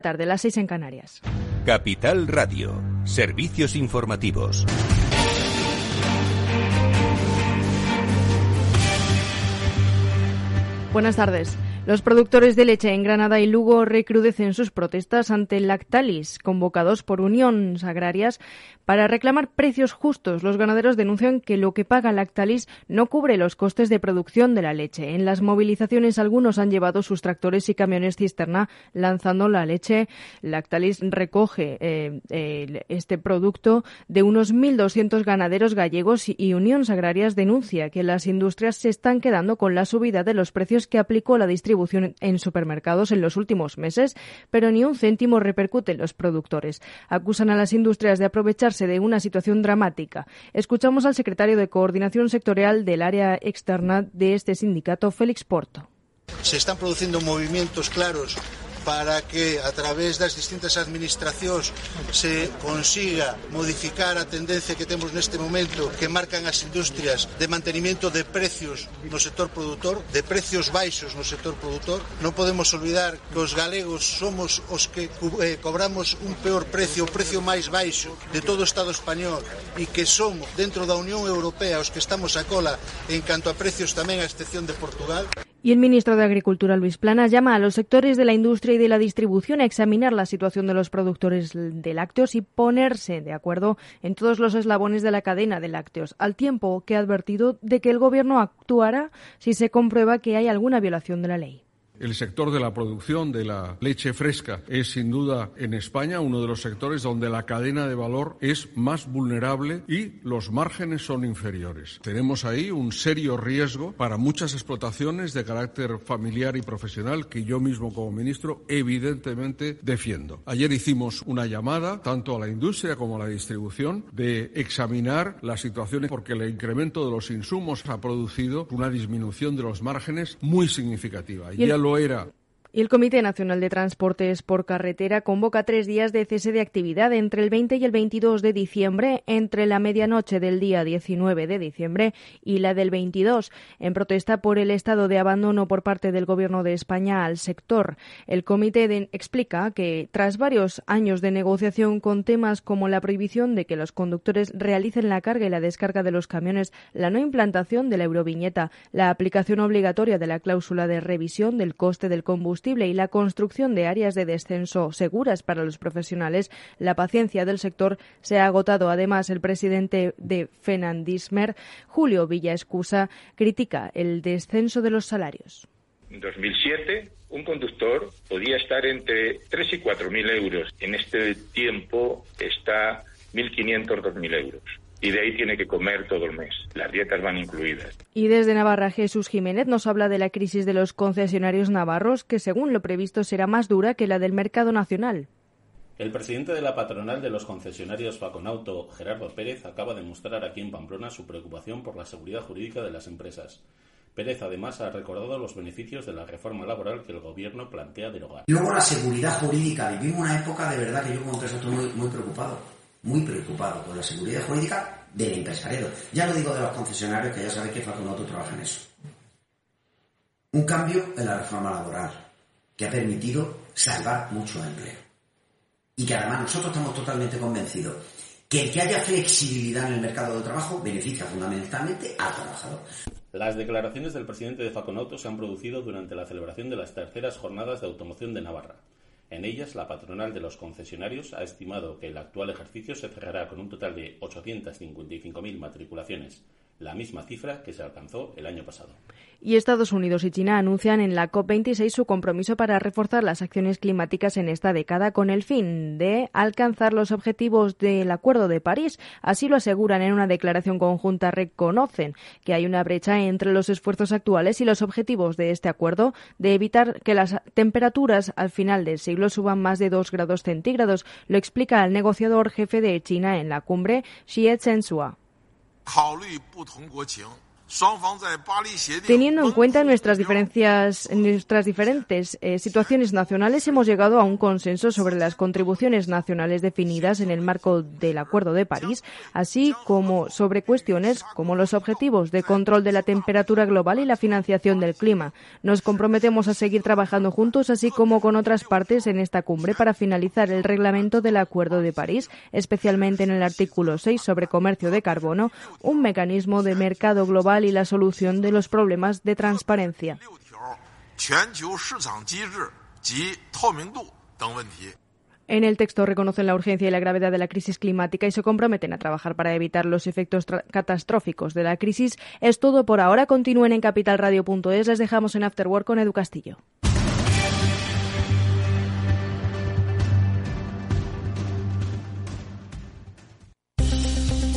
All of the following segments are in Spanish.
Tarde, las seis en Canarias. Capital Radio. Servicios informativos. Buenas tardes. Los productores de leche en Granada y Lugo recrudecen sus protestas ante Lactalis, convocados por uniones agrarias para reclamar precios justos. Los ganaderos denuncian que lo que paga Lactalis no cubre los costes de producción de la leche. En las movilizaciones algunos han llevado sus tractores y camiones cisterna lanzando la leche. Lactalis recoge eh, este producto de unos 1.200 ganaderos gallegos y uniones agrarias denuncia que las industrias se están quedando con la subida de los precios que aplicó la distribución en supermercados en los últimos meses, pero ni un céntimo repercute en los productores. Acusan a las industrias de aprovecharse de una situación dramática. Escuchamos al secretario de Coordinación Sectorial del área externa de este sindicato, Félix Porto. Se están produciendo movimientos claros para que a través das distintas administracións se consiga modificar a tendencia que temos neste momento que marcan as industrias de mantenimiento de precios no sector produtor, de precios baixos no sector produtor. Non podemos olvidar que os galegos somos os que eh, cobramos un peor precio, o precio máis baixo de todo o Estado español e que somos dentro da Unión Europea os que estamos a cola en canto a precios tamén a excepción de Portugal. Y el ministro de Agricultura, Luis Planas, llama a los sectores de la industria y de la distribución a examinar la situación de los productores de lácteos y ponerse de acuerdo en todos los eslabones de la cadena de lácteos, al tiempo que ha advertido de que el Gobierno actuará si se comprueba que hay alguna violación de la ley. El sector de la producción de la leche fresca es sin duda en España uno de los sectores donde la cadena de valor es más vulnerable y los márgenes son inferiores. Tenemos ahí un serio riesgo para muchas explotaciones de carácter familiar y profesional que yo mismo como ministro evidentemente defiendo. Ayer hicimos una llamada tanto a la industria como a la distribución de examinar las situaciones porque el incremento de los insumos ha producido una disminución de los márgenes muy significativa. Y, ya lo era el Comité Nacional de Transportes por Carretera convoca tres días de cese de actividad entre el 20 y el 22 de diciembre, entre la medianoche del día 19 de diciembre y la del 22, en protesta por el estado de abandono por parte del Gobierno de España al sector. El comité explica que, tras varios años de negociación con temas como la prohibición de que los conductores realicen la carga y la descarga de los camiones, la no implantación de la euroviñeta, la aplicación obligatoria de la cláusula de revisión del coste del combustible, y la construcción de áreas de descenso seguras para los profesionales, la paciencia del sector se ha agotado. Además, el presidente de Fenandismer, Julio Villaescusa, critica el descenso de los salarios. En 2007, un conductor podía estar entre 3 y 4 mil euros. En este tiempo está 1.500, 2.000 euros y de ahí tiene que comer todo el mes. Las dietas van incluidas. Y desde Navarra, Jesús Jiménez nos habla de la crisis de los concesionarios navarros, que según lo previsto será más dura que la del mercado nacional. El presidente de la patronal de los concesionarios Faconauto, Gerardo Pérez, acaba de mostrar aquí en Pamplona su preocupación por la seguridad jurídica de las empresas. Pérez además ha recordado los beneficios de la reforma laboral que el gobierno plantea derogar. Luego la seguridad jurídica. Vivimos una época de verdad que yo como empresa estoy muy, muy preocupado muy preocupado por la seguridad jurídica del empresariado. Ya lo digo de los concesionarios, que ya sabéis que Fatunoto trabaja en eso. Un cambio en la reforma laboral, que ha permitido salvar mucho empleo. Y que además nosotros estamos totalmente convencidos que el que haya flexibilidad en el mercado de trabajo beneficia fundamentalmente al trabajador. Las declaraciones del presidente de Faconauto se han producido durante la celebración de las terceras jornadas de automoción de Navarra. En ellas, la patronal de los concesionarios ha estimado que el actual ejercicio se cerrará con un total de 855.000 matriculaciones, la misma cifra que se alcanzó el año pasado. Y Estados Unidos y China anuncian en la COP26 su compromiso para reforzar las acciones climáticas en esta década con el fin de alcanzar los objetivos del Acuerdo de París. Así lo aseguran en una declaración conjunta. Reconocen que hay una brecha entre los esfuerzos actuales y los objetivos de este acuerdo de evitar que las temperaturas al final del siglo suban más de dos grados centígrados. Lo explica el negociador jefe de China en la cumbre, Xie Zhenhua. 考虑不同国情。Teniendo en cuenta nuestras diferencias, nuestras diferentes eh, situaciones nacionales, hemos llegado a un consenso sobre las contribuciones nacionales definidas en el marco del Acuerdo de París, así como sobre cuestiones como los objetivos de control de la temperatura global y la financiación del clima. Nos comprometemos a seguir trabajando juntos, así como con otras partes en esta cumbre para finalizar el reglamento del Acuerdo de París, especialmente en el artículo 6 sobre comercio de carbono, un mecanismo de mercado global y la solución de los problemas de transparencia. En el texto reconocen la urgencia y la gravedad de la crisis climática y se comprometen a trabajar para evitar los efectos catastróficos de la crisis. Es todo por ahora. Continúen en capitalradio.es. Les dejamos en Afterwork con Edu Castillo.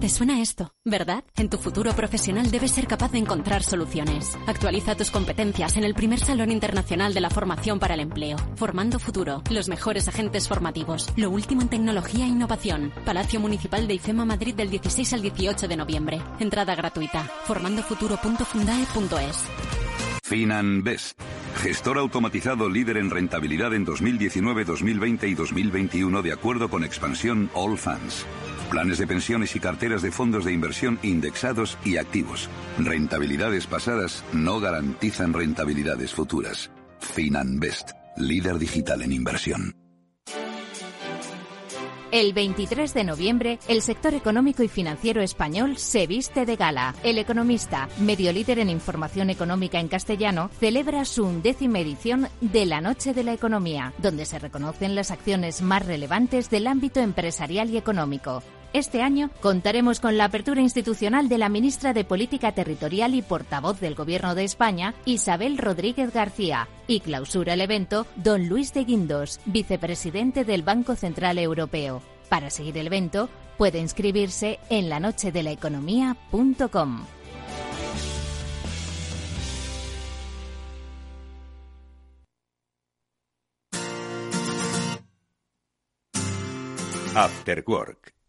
Te suena esto, ¿verdad? En tu futuro profesional debes ser capaz de encontrar soluciones. Actualiza tus competencias en el primer Salón Internacional de la Formación para el Empleo. Formando Futuro, los mejores agentes formativos, lo último en tecnología e innovación. Palacio Municipal de IFEMA Madrid del 16 al 18 de noviembre. Entrada gratuita. formandofuturo.fundae.es. FinanBest. Gestor automatizado líder en rentabilidad en 2019, 2020 y 2021 de acuerdo con expansión All Funds. Planes de pensiones y carteras de fondos de inversión indexados y activos. Rentabilidades pasadas no garantizan rentabilidades futuras. Finanbest, líder digital en inversión. El 23 de noviembre, el sector económico y financiero español se viste de gala. El Economista, medio líder en información económica en castellano, celebra su undécima edición de la Noche de la Economía, donde se reconocen las acciones más relevantes del ámbito empresarial y económico. Este año contaremos con la apertura institucional de la ministra de Política Territorial y portavoz del Gobierno de España, Isabel Rodríguez García, y clausura el evento don Luis de Guindos, vicepresidente del Banco Central Europeo. Para seguir el evento, puede inscribirse en lanochedelaeconomía.com. After Work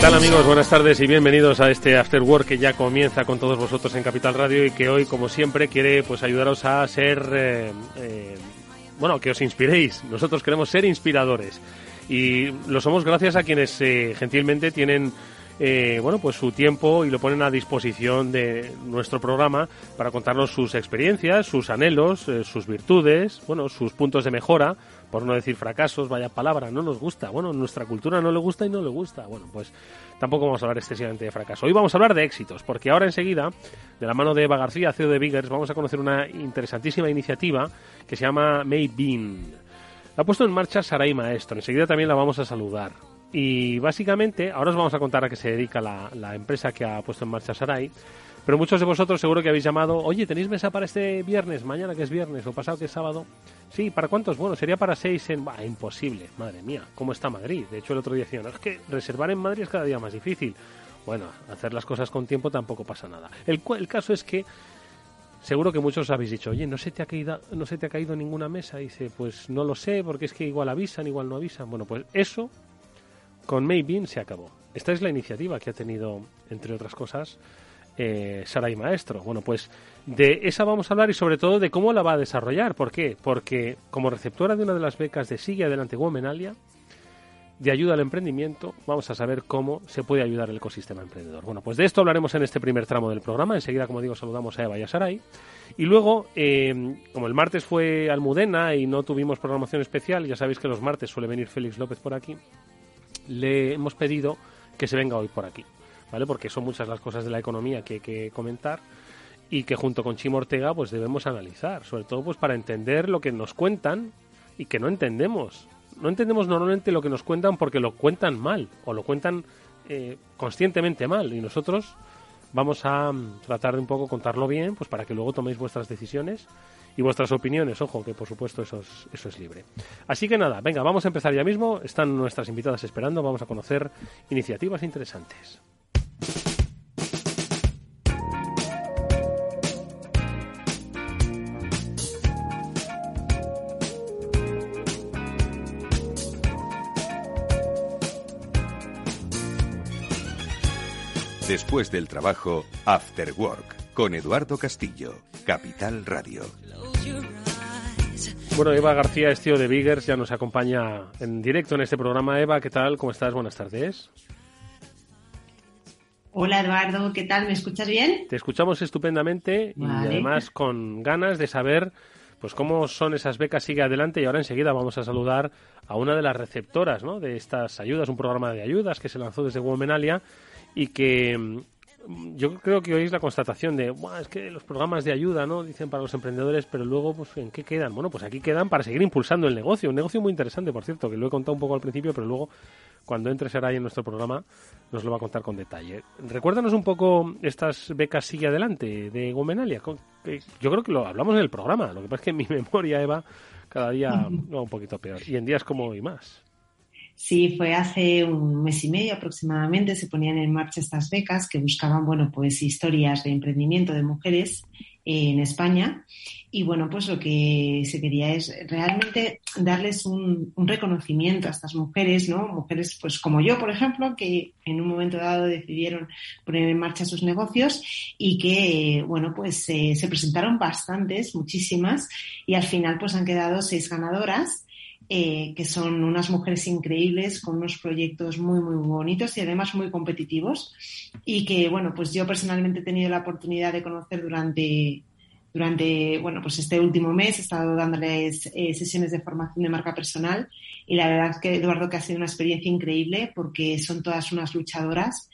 Tal amigos? Buenas tardes y bienvenidos a este After Work que ya comienza con todos vosotros en Capital Radio y que hoy, como siempre, quiere pues ayudaros a ser, eh, eh, bueno, que os inspiréis. Nosotros queremos ser inspiradores y lo somos gracias a quienes eh, gentilmente tienen bueno, pues su tiempo y lo ponen a disposición de nuestro programa para contarnos sus experiencias, sus anhelos, sus virtudes, bueno, sus puntos de mejora por no decir fracasos, vaya palabra, no nos gusta. Bueno, nuestra cultura no le gusta y no le gusta. Bueno, pues tampoco vamos a hablar excesivamente de fracaso. Hoy vamos a hablar de éxitos, porque ahora enseguida, de la mano de Eva García, CEO de Biggers, vamos a conocer una interesantísima iniciativa que se llama Made Bean. La ha puesto en marcha Saray Maestro. Enseguida también la vamos a saludar. Y básicamente, ahora os vamos a contar a qué se dedica la, la empresa que ha puesto en marcha Saray. Pero muchos de vosotros seguro que habéis llamado, oye, ¿tenéis mesa para este viernes, mañana que es viernes o pasado que es sábado? Sí, ¿para cuántos? Bueno, sería para seis en... Bah, imposible, madre mía, ¿cómo está Madrid? De hecho, el otro día decían, es que reservar en Madrid es cada día más difícil. Bueno, hacer las cosas con tiempo tampoco pasa nada. El, el caso es que seguro que muchos habéis dicho, oye, ¿no se te ha caído, no se te ha caído ninguna mesa? Dice, pues no lo sé, porque es que igual avisan, igual no avisan. Bueno, pues eso con Maybean se acabó. Esta es la iniciativa que ha tenido, entre otras cosas, eh, y Maestro. Bueno, pues de esa vamos a hablar y sobre todo de cómo la va a desarrollar. ¿Por qué? Porque como receptora de una de las becas de Sigue Adelante Womenalia, de ayuda al emprendimiento, vamos a saber cómo se puede ayudar el ecosistema emprendedor. Bueno, pues de esto hablaremos en este primer tramo del programa. Enseguida, como digo, saludamos a Eva y a Saray. Y luego, eh, como el martes fue Almudena y no tuvimos programación especial, ya sabéis que los martes suele venir Félix López por aquí, le hemos pedido que se venga hoy por aquí ¿vale? Porque son muchas las cosas de la economía que hay que comentar y que junto con Chimo Ortega pues debemos analizar, sobre todo pues para entender lo que nos cuentan y que no entendemos. No entendemos normalmente lo que nos cuentan porque lo cuentan mal o lo cuentan eh, conscientemente mal y nosotros vamos a mm, tratar de un poco contarlo bien pues para que luego toméis vuestras decisiones y vuestras opiniones, ojo, que por supuesto eso es, eso es libre. Así que nada, venga, vamos a empezar ya mismo, están nuestras invitadas esperando, vamos a conocer iniciativas interesantes. Después del trabajo, After Work, con Eduardo Castillo, Capital Radio. Bueno, Eva García es tío de Biggers, ya nos acompaña en directo en este programa. Eva, ¿qué tal? ¿Cómo estás? Buenas tardes. Hola Eduardo, ¿qué tal? ¿Me escuchas bien? Te escuchamos estupendamente y además con ganas de saber pues cómo son esas becas sigue adelante y ahora enseguida vamos a saludar a una de las receptoras ¿no? de estas ayudas, un programa de ayudas que se lanzó desde Womenalia y que mm, yo creo que hoy es la constatación de, es que los programas de ayuda, ¿no? Dicen para los emprendedores, pero luego, pues, ¿en qué quedan? Bueno, pues aquí quedan para seguir impulsando el negocio. Un negocio muy interesante, por cierto, que lo he contado un poco al principio, pero luego, cuando entre Saray en nuestro programa, nos lo va a contar con detalle. Recuérdanos un poco estas becas Sigue Adelante de Gomenalia. Yo creo que lo hablamos en el programa. Lo que pasa es que mi memoria, Eva, cada día va un poquito peor. Y en días como hoy más. Sí, fue hace un mes y medio aproximadamente, se ponían en marcha estas becas que buscaban, bueno, pues historias de emprendimiento de mujeres en España. Y bueno, pues lo que se quería es realmente darles un, reconocimiento a estas mujeres, ¿no? Mujeres, pues como yo, por ejemplo, que en un momento dado decidieron poner en marcha sus negocios y que, bueno, pues se presentaron bastantes, muchísimas, y al final pues han quedado seis ganadoras eh, que son unas mujeres increíbles con unos proyectos muy, muy bonitos y además muy competitivos y que, bueno, pues yo personalmente he tenido la oportunidad de conocer durante, durante bueno, pues este último mes, he estado dándoles eh, sesiones de formación de marca personal y la verdad es que, Eduardo, que ha sido una experiencia increíble porque son todas unas luchadoras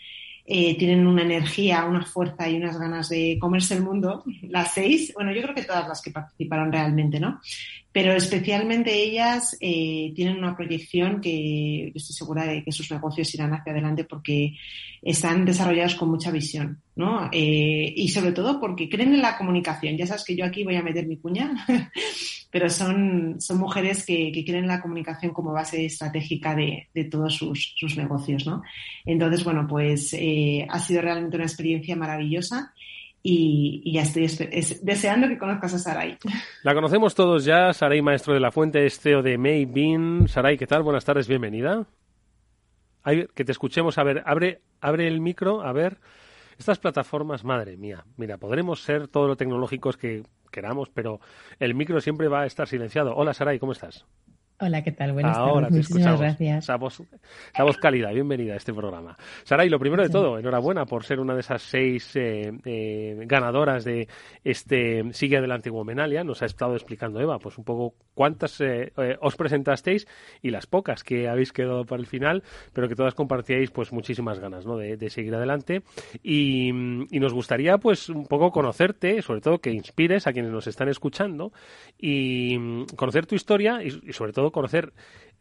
eh, tienen una energía, una fuerza y unas ganas de comerse el mundo, las seis, bueno, yo creo que todas las que participaron realmente, ¿no? Pero especialmente ellas eh, tienen una proyección que estoy segura de que sus negocios irán hacia adelante porque están desarrollados con mucha visión, ¿no? Eh, y sobre todo porque creen en la comunicación. Ya sabes que yo aquí voy a meter mi cuña, pero son, son mujeres que, que creen en la comunicación como base estratégica de, de todos sus, sus, negocios, ¿no? Entonces, bueno, pues eh, ha sido realmente una experiencia maravillosa. Y, ya estoy deseando que conozcas a Saray. La conocemos todos ya, Saray Maestro de la Fuente, es CEO de Maybin. Saray, ¿qué tal? Buenas tardes, bienvenida que te escuchemos. A ver, abre, abre el micro, a ver. Estas plataformas, madre mía, mira, podremos ser todo lo tecnológicos que queramos, pero el micro siempre va a estar silenciado. Hola, Saray, ¿cómo estás? Hola, ¿qué tal? Buenas Ahora tardes. Muchísimas gracias. Esa voz, cálida, bienvenida a este programa. Saray, lo primero de todo, enhorabuena por ser una de esas seis eh, eh, ganadoras de este Sigue Adelante Womenalia. Nos ha estado explicando Eva, pues un poco cuántas eh, os presentasteis y las pocas que habéis quedado para el final, pero que todas compartíais pues muchísimas ganas ¿no? de, seguir adelante. Y, y, nos gustaría pues un poco conocerte, sobre todo que inspires a quienes nos están escuchando y conocer tu historia y sobre todo conocer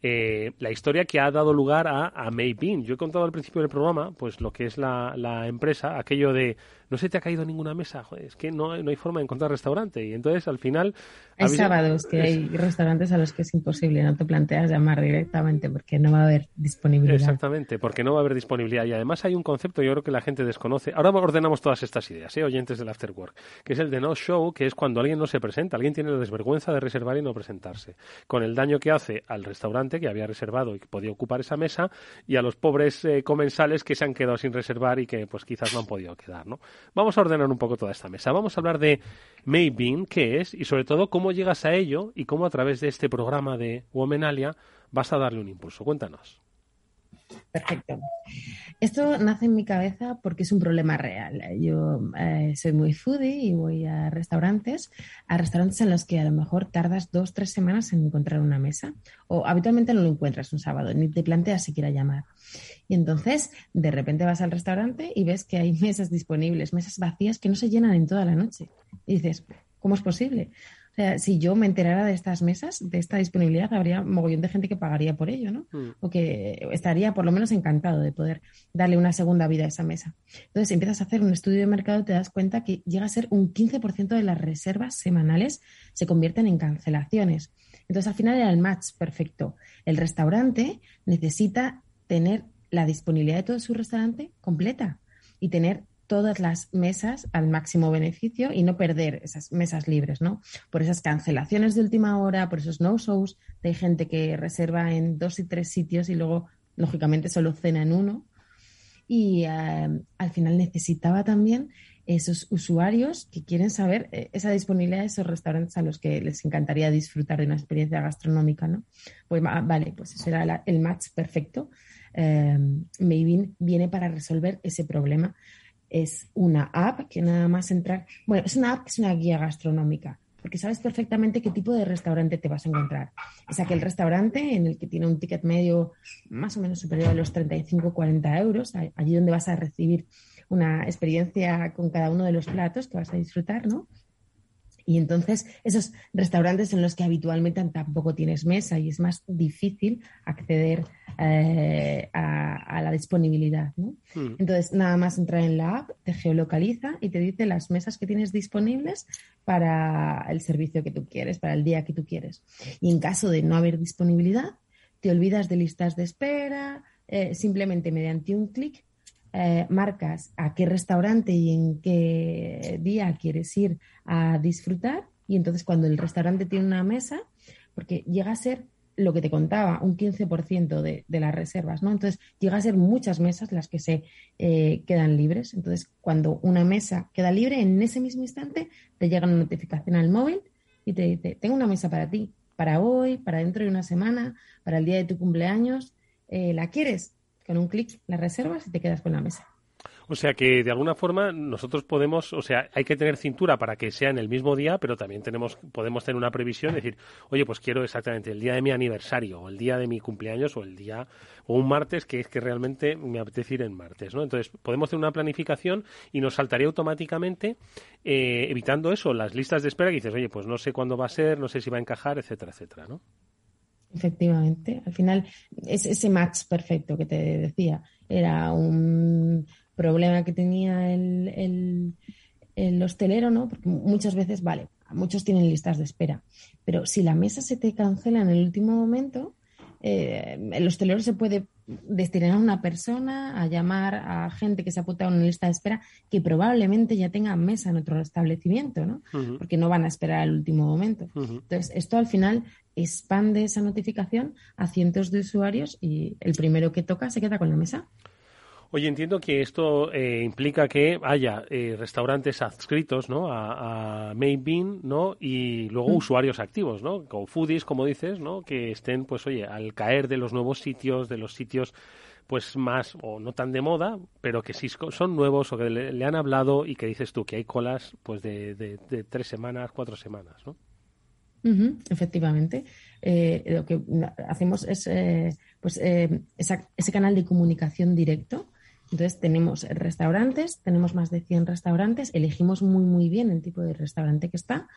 eh, la historia que ha dado lugar a, a Maybean. Yo he contado al principio del programa, pues lo que es la, la empresa, aquello de no se te ha caído ninguna mesa, es que no, no hay forma de encontrar restaurante. Y entonces al final. Hay sábados que hay restaurantes a los que es imposible, no te planteas llamar directamente porque no va a haber disponibilidad. Exactamente, porque no va a haber disponibilidad. Y además hay un concepto, yo creo que la gente desconoce. Ahora ordenamos todas estas ideas, ¿eh? oyentes del After Work, que es el de no show, que es cuando alguien no se presenta, alguien tiene la desvergüenza de reservar y no presentarse. Con el daño que hace al restaurante que había reservado y que podía ocupar esa mesa, y a los pobres eh, comensales que se han quedado sin reservar y que pues quizás no han podido quedar, ¿no? Vamos a ordenar un poco toda esta mesa. Vamos a hablar de Maybean, qué es, y sobre todo cómo llegas a ello y cómo a través de este programa de Womenalia vas a darle un impulso. Cuéntanos. Perfecto. Esto nace en mi cabeza porque es un problema real. Yo eh, soy muy foodie y voy a restaurantes, a restaurantes en los que a lo mejor tardas dos, tres semanas en encontrar una mesa o habitualmente no lo encuentras un sábado, ni te planteas siquiera llamar. Y entonces, de repente vas al restaurante y ves que hay mesas disponibles, mesas vacías que no se llenan en toda la noche. Y dices, ¿cómo es posible? O sea, si yo me enterara de estas mesas, de esta disponibilidad, habría mogollón de gente que pagaría por ello, ¿no? Mm. O que estaría por lo menos encantado de poder darle una segunda vida a esa mesa. Entonces, empiezas a hacer un estudio de mercado te das cuenta que llega a ser un 15% de las reservas semanales se convierten en cancelaciones. Entonces, al final era el match perfecto. El restaurante necesita tener la disponibilidad de todo su restaurante completa y tener todas las mesas al máximo beneficio y no perder esas mesas libres, ¿no? Por esas cancelaciones de última hora, por esos no-shows, de gente que reserva en dos y tres sitios y luego, lógicamente, solo cena en uno. Y eh, al final necesitaba también esos usuarios que quieren saber eh, esa disponibilidad de esos restaurantes a los que les encantaría disfrutar de una experiencia gastronómica, ¿no? Pues vale, pues ese era el match perfecto. Eh, viene para resolver ese problema es una app que nada más entrar, bueno, es una app que es una guía gastronómica, porque sabes perfectamente qué tipo de restaurante te vas a encontrar. Es aquel restaurante en el que tiene un ticket medio más o menos superior a los 35-40 euros, allí donde vas a recibir una experiencia con cada uno de los platos que vas a disfrutar, ¿no? Y entonces esos restaurantes en los que habitualmente tampoco tienes mesa y es más difícil acceder eh, a, la disponibilidad. ¿no? Hmm. Entonces nada más entrar en la app, te geolocaliza y te dice las mesas que tienes disponibles para el servicio que tú quieres, para el día que tú quieres. Y en caso de no haber disponibilidad, te olvidas de listas de espera, eh, simplemente mediante un clic eh, marcas a qué restaurante y en qué día quieres ir a disfrutar y entonces cuando el restaurante tiene una mesa, porque llega a ser lo que te contaba, un 15% de, de las reservas, ¿no? Entonces llega a ser muchas mesas las que se eh, quedan libres. Entonces, cuando una mesa queda libre, en ese mismo instante te llega una notificación al móvil y te dice, tengo una mesa para ti, para hoy, para dentro de una semana, para el día de tu cumpleaños, eh, ¿la quieres? Con un clic la reservas y te quedas con la mesa. O sea que de alguna forma nosotros podemos, o sea, hay que tener cintura para que sea en el mismo día, pero también tenemos, podemos tener una previsión, decir, oye, pues quiero exactamente el día de mi aniversario, o el día de mi cumpleaños, o el día, o un martes, que es que realmente me apetece ir en martes, ¿no? Entonces, podemos hacer una planificación y nos saltaría automáticamente, eh, evitando eso, las listas de espera que dices, oye, pues no sé cuándo va a ser, no sé si va a encajar, etcétera, etcétera, ¿no? Efectivamente, al final es ese match perfecto que te decía. Era un problema que tenía el, el, hostelero, ¿no? Porque muchas veces, vale, muchos tienen listas de espera, pero si la mesa se te cancela en el último momento, eh, el hostelero se puede destinar a una persona a llamar a gente que se ha apuntado en una lista de espera que probablemente ya tenga mesa en otro establecimiento, ¿no? Porque no van a esperar al último momento. Entonces, esto al final expande esa notificación a cientos de usuarios y el primero que toca se queda con la mesa. Oye, entiendo que esto eh, implica que haya eh, restaurantes adscritos ¿no? a, a Maybean ¿no? y luego mm. usuarios activos, ¿no? Con foodies, como dices, ¿no? que estén, pues oye, al caer de los nuevos sitios, de los sitios pues más o no tan de moda, pero que sí son nuevos o que le, han hablado y que dices tú que hay colas pues de, de, tres semanas, cuatro semanas, ¿no? efectivamente. Eh, lo que hacemos es pues ese canal de comunicación directo entonces tenemos restaurantes, tenemos más de 100 restaurantes, elegimos muy muy bien el tipo de restaurante que está,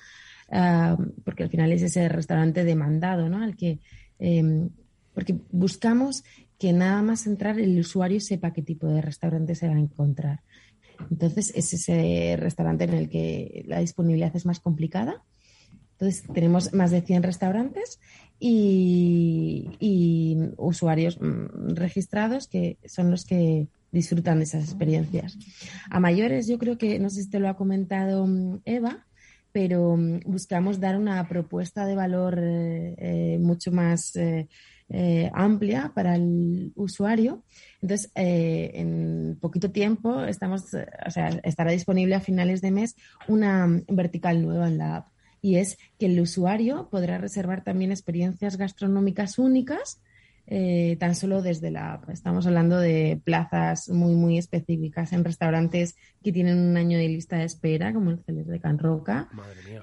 ah, porque al final es ese restaurante demandado, ¿no? Al que, em, porque buscamos que nada más entrar el usuario sepa qué tipo de restaurante se va a encontrar. Entonces es ese restaurante en el que la disponibilidad es más complicada. Entonces tenemos más de 100 restaurantes y, y usuarios mm, registrados que son los que disfrutan de esas experiencias. A mayores, yo creo que, no sé si te lo ha comentado mm, Eva, pero mm, buscamos dar una propuesta de valor eh, eh, mucho más eh, amplia para el usuario. Entonces, en poquito tiempo estamos, o sea, estará disponible a finales de mes una mm, vertical nueva en la app. Y es que el usuario podrá reservar también experiencias gastronómicas únicas eh, tan solo desde la Estamos hablando de plazas muy, muy específicas en restaurantes que tienen un año de lista de espera, como el Celer de Can Roca.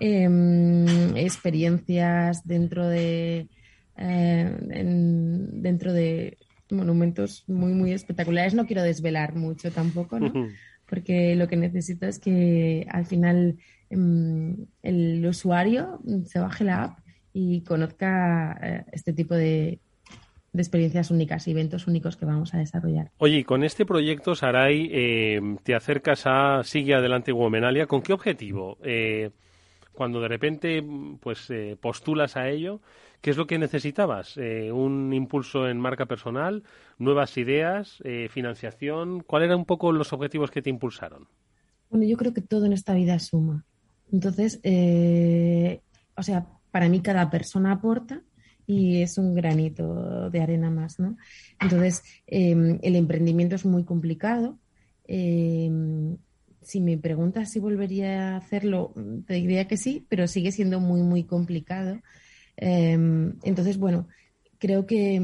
Em, experiencias dentro de, eh, dentro de monumentos muy, muy espectaculares. No quiero desvelar mucho tampoco, ¿no? porque lo que necesito es que al final em, el usuario se baje la app y conozca eh, este tipo de, de experiencias únicas, eventos únicos que vamos a desarrollar. Oye, con este proyecto, Saray, eh, te acercas a Sigue Adelante Womenalia. ¿Con qué objetivo? Eh, cuando de repente pues eh, postulas a ello, ¿qué es lo que necesitabas? ¿Un impulso en marca personal? ¿Nuevas ideas? ¿Financiación? ¿Cuáles eran un poco los objetivos que te impulsaron? Bueno, yo creo que todo en esta vida suma. Entonces, o sea, para mí cada persona aporta y es un granito de arena más, ¿no? Entonces, em, el emprendimiento es muy complicado. Em, si me preguntas si volvería a hacerlo, te diría que sí, pero sigue siendo muy, muy complicado. Em, entonces, bueno, creo que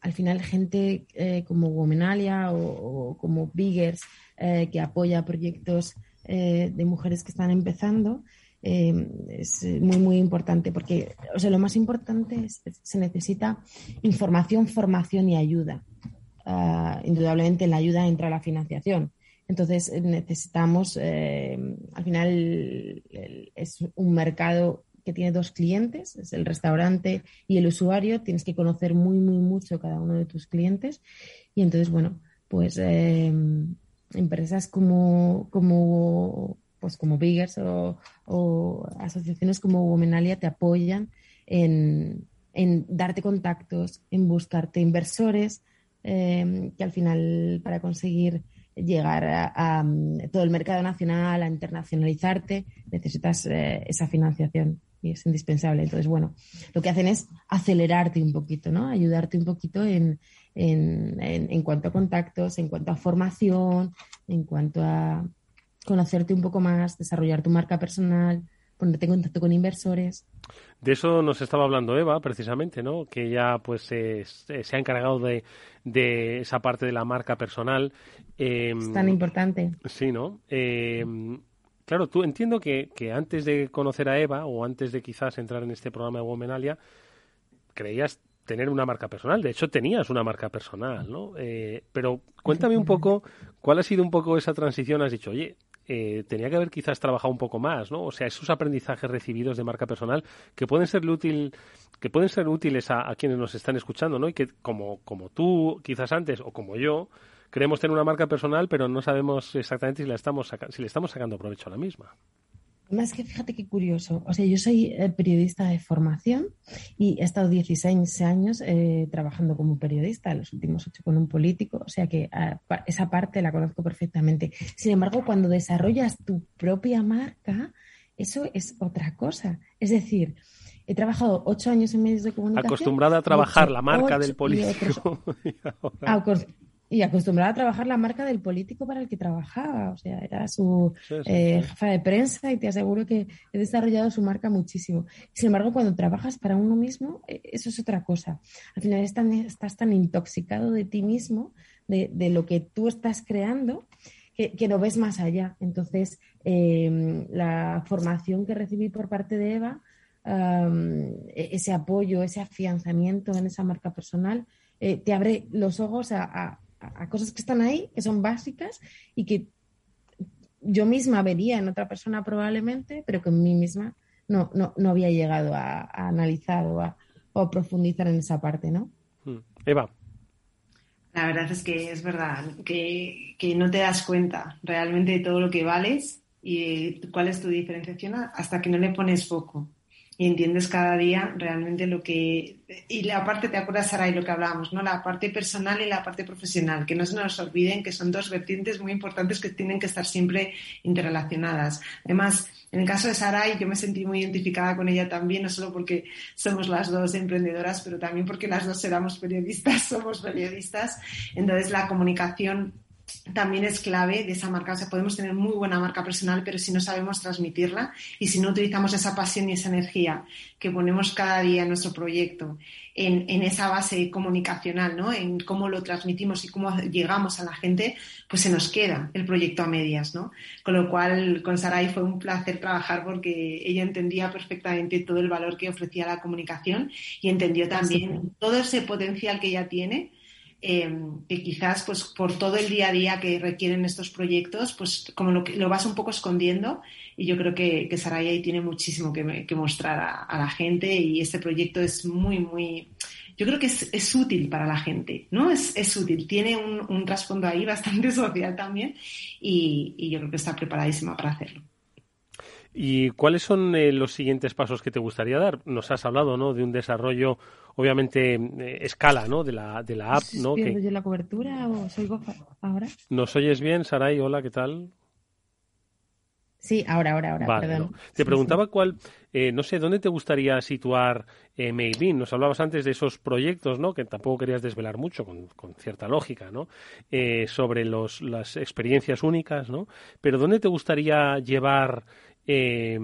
al final gente eh, como Womenalia o, como Biggers, eh, que apoya proyectos eh, de mujeres que están empezando, Em, es muy, muy importante porque, o sea, lo más importante es se necesita información, formación y ayuda. Ah, indudablemente en la ayuda entra la financiación. Entonces necesitamos, em, al final es un mercado que tiene dos clientes, es el restaurante y el usuario. Tienes que conocer muy, muy mucho cada uno de tus clientes. Y entonces, bueno, pues em, empresas como, como pues como Biggers o, asociaciones como Womenalia te apoyan en, darte contactos, en buscarte inversores, em, que al final para conseguir llegar a, todo el mercado nacional, a internacionalizarte, necesitas eh, esa financiación y es indispensable. Entonces, bueno, lo que hacen es acelerarte un poquito, ¿no? Ayudarte un poquito en, en, en cuanto a contactos, en cuanto a formación, en cuanto a, conocerte un poco más, desarrollar tu marca personal, ponerte en contacto con inversores. De eso nos estaba hablando Eva, precisamente, ¿no? Que ella pues se ha encargado de, de, esa parte de la marca personal. Em, es tan importante. Sí, ¿no? Em, claro, tú entiendo que, que, antes de conocer a Eva o antes de quizás entrar en este programa de Womenalia, creías tener una marca personal. De hecho, tenías una marca personal, ¿no? Eh, pero cuéntame un poco cuál ha sido un poco esa transición. Has dicho, oye, eh, tenía que haber quizás trabajado un poco más, ¿no? O sea, esos aprendizajes recibidos de marca personal que pueden ser útil, que pueden ser útiles a, quienes nos están escuchando, ¿no? Y que como, como tú, quizás antes, o como yo, queremos tener una marca personal, pero no sabemos exactamente si la estamos si le estamos sacando provecho a la misma. Más que fíjate qué curioso. O sea, yo soy eh, periodista de formación y he estado 16 años eh, trabajando como periodista, los últimos ocho con un político, o sea que ah, esa parte la conozco perfectamente. Sin embargo, cuando desarrollas tu propia marca, eso es otra cosa. Es decir, he trabajado ocho años en medios de comunicación. Acostumbrada a trabajar la marca del político. y acostumbrada a trabajar la marca del político para el que trabajaba. O sea, era su eh, jefa de prensa y te aseguro que he desarrollado su marca muchísimo. Sin embargo, cuando trabajas para uno mismo, eh, eso es otra cosa. Al final estás tan intoxicado de ti mismo, de, lo que tú estás creando, que, no ves más allá. Entonces, em, la formación que recibí por parte de Eva, e-, ese apoyo, ese afianzamiento en esa marca personal, eh, te abre los ojos a, a, cosas que están ahí, que son básicas y que yo misma vería en otra persona probablemente, pero que en mí misma no, no, no había llegado a, analizar o a, profundizar en esa parte, ¿no? Hmm. Eva. La verdad es que es verdad, que, que no te das cuenta realmente de todo lo que vales y cuál es tu diferenciación hasta que no le pones foco y entiendes cada día realmente lo que... Y la parte, te acuerdas, Sara, lo que hablábamos, ¿no? La parte personal y la parte profesional, que no se nos olviden que son dos vertientes muy importantes que tienen que estar siempre interrelacionadas. Además, en el caso de Sarai, yo me sentí muy identificada con ella también, no solo porque somos las dos emprendedoras, pero también porque las dos éramos periodistas, somos periodistas. Entonces, la comunicación también es clave de esa marca. O sea, podemos tener muy buena marca personal, pero si no sabemos transmitirla y si no utilizamos esa pasión y esa energía que ponemos cada día en nuestro proyecto en, en esa base comunicacional, ¿no? En cómo lo transmitimos y cómo llegamos a la gente, pues se nos queda el proyecto a medias, ¿no? Con lo cual, con Sarai fue un placer trabajar porque ella entendía perfectamente todo el valor que ofrecía la comunicación y entendió también todo ese potencial que ella tiene Em, que quizás pues por todo el día a día que requieren estos proyectos, pues como lo, lo vas un poco escondiendo y yo creo que, que Saray ahí tiene muchísimo que, mostrar a, la gente y este proyecto es muy, muy, yo creo que es, útil para la gente, ¿no? Es, es útil, tiene un, un, trasfondo ahí bastante social también y, y yo creo que está preparadísima para hacerlo. ¿Y cuáles son eh, los siguientes pasos que te gustaría dar? Nos has hablado, ¿no? De un desarrollo, obviamente, eh, escala, ¿no? De la, de la app, ¿no? ¿Pierdo yo la cobertura o soy ahora? ¿Nos oyes bien, Saray? Hola, ¿qué tal? Sí, ahora, ahora, ahora, perdón. Te preguntaba cuál, eh, no sé, ¿dónde te gustaría situar eh, Nos hablabas antes de esos proyectos, ¿no? Que tampoco querías desvelar mucho, con, con cierta lógica, ¿no? sobre los, las experiencias únicas, ¿no? Pero ¿dónde te gustaría llevar eh,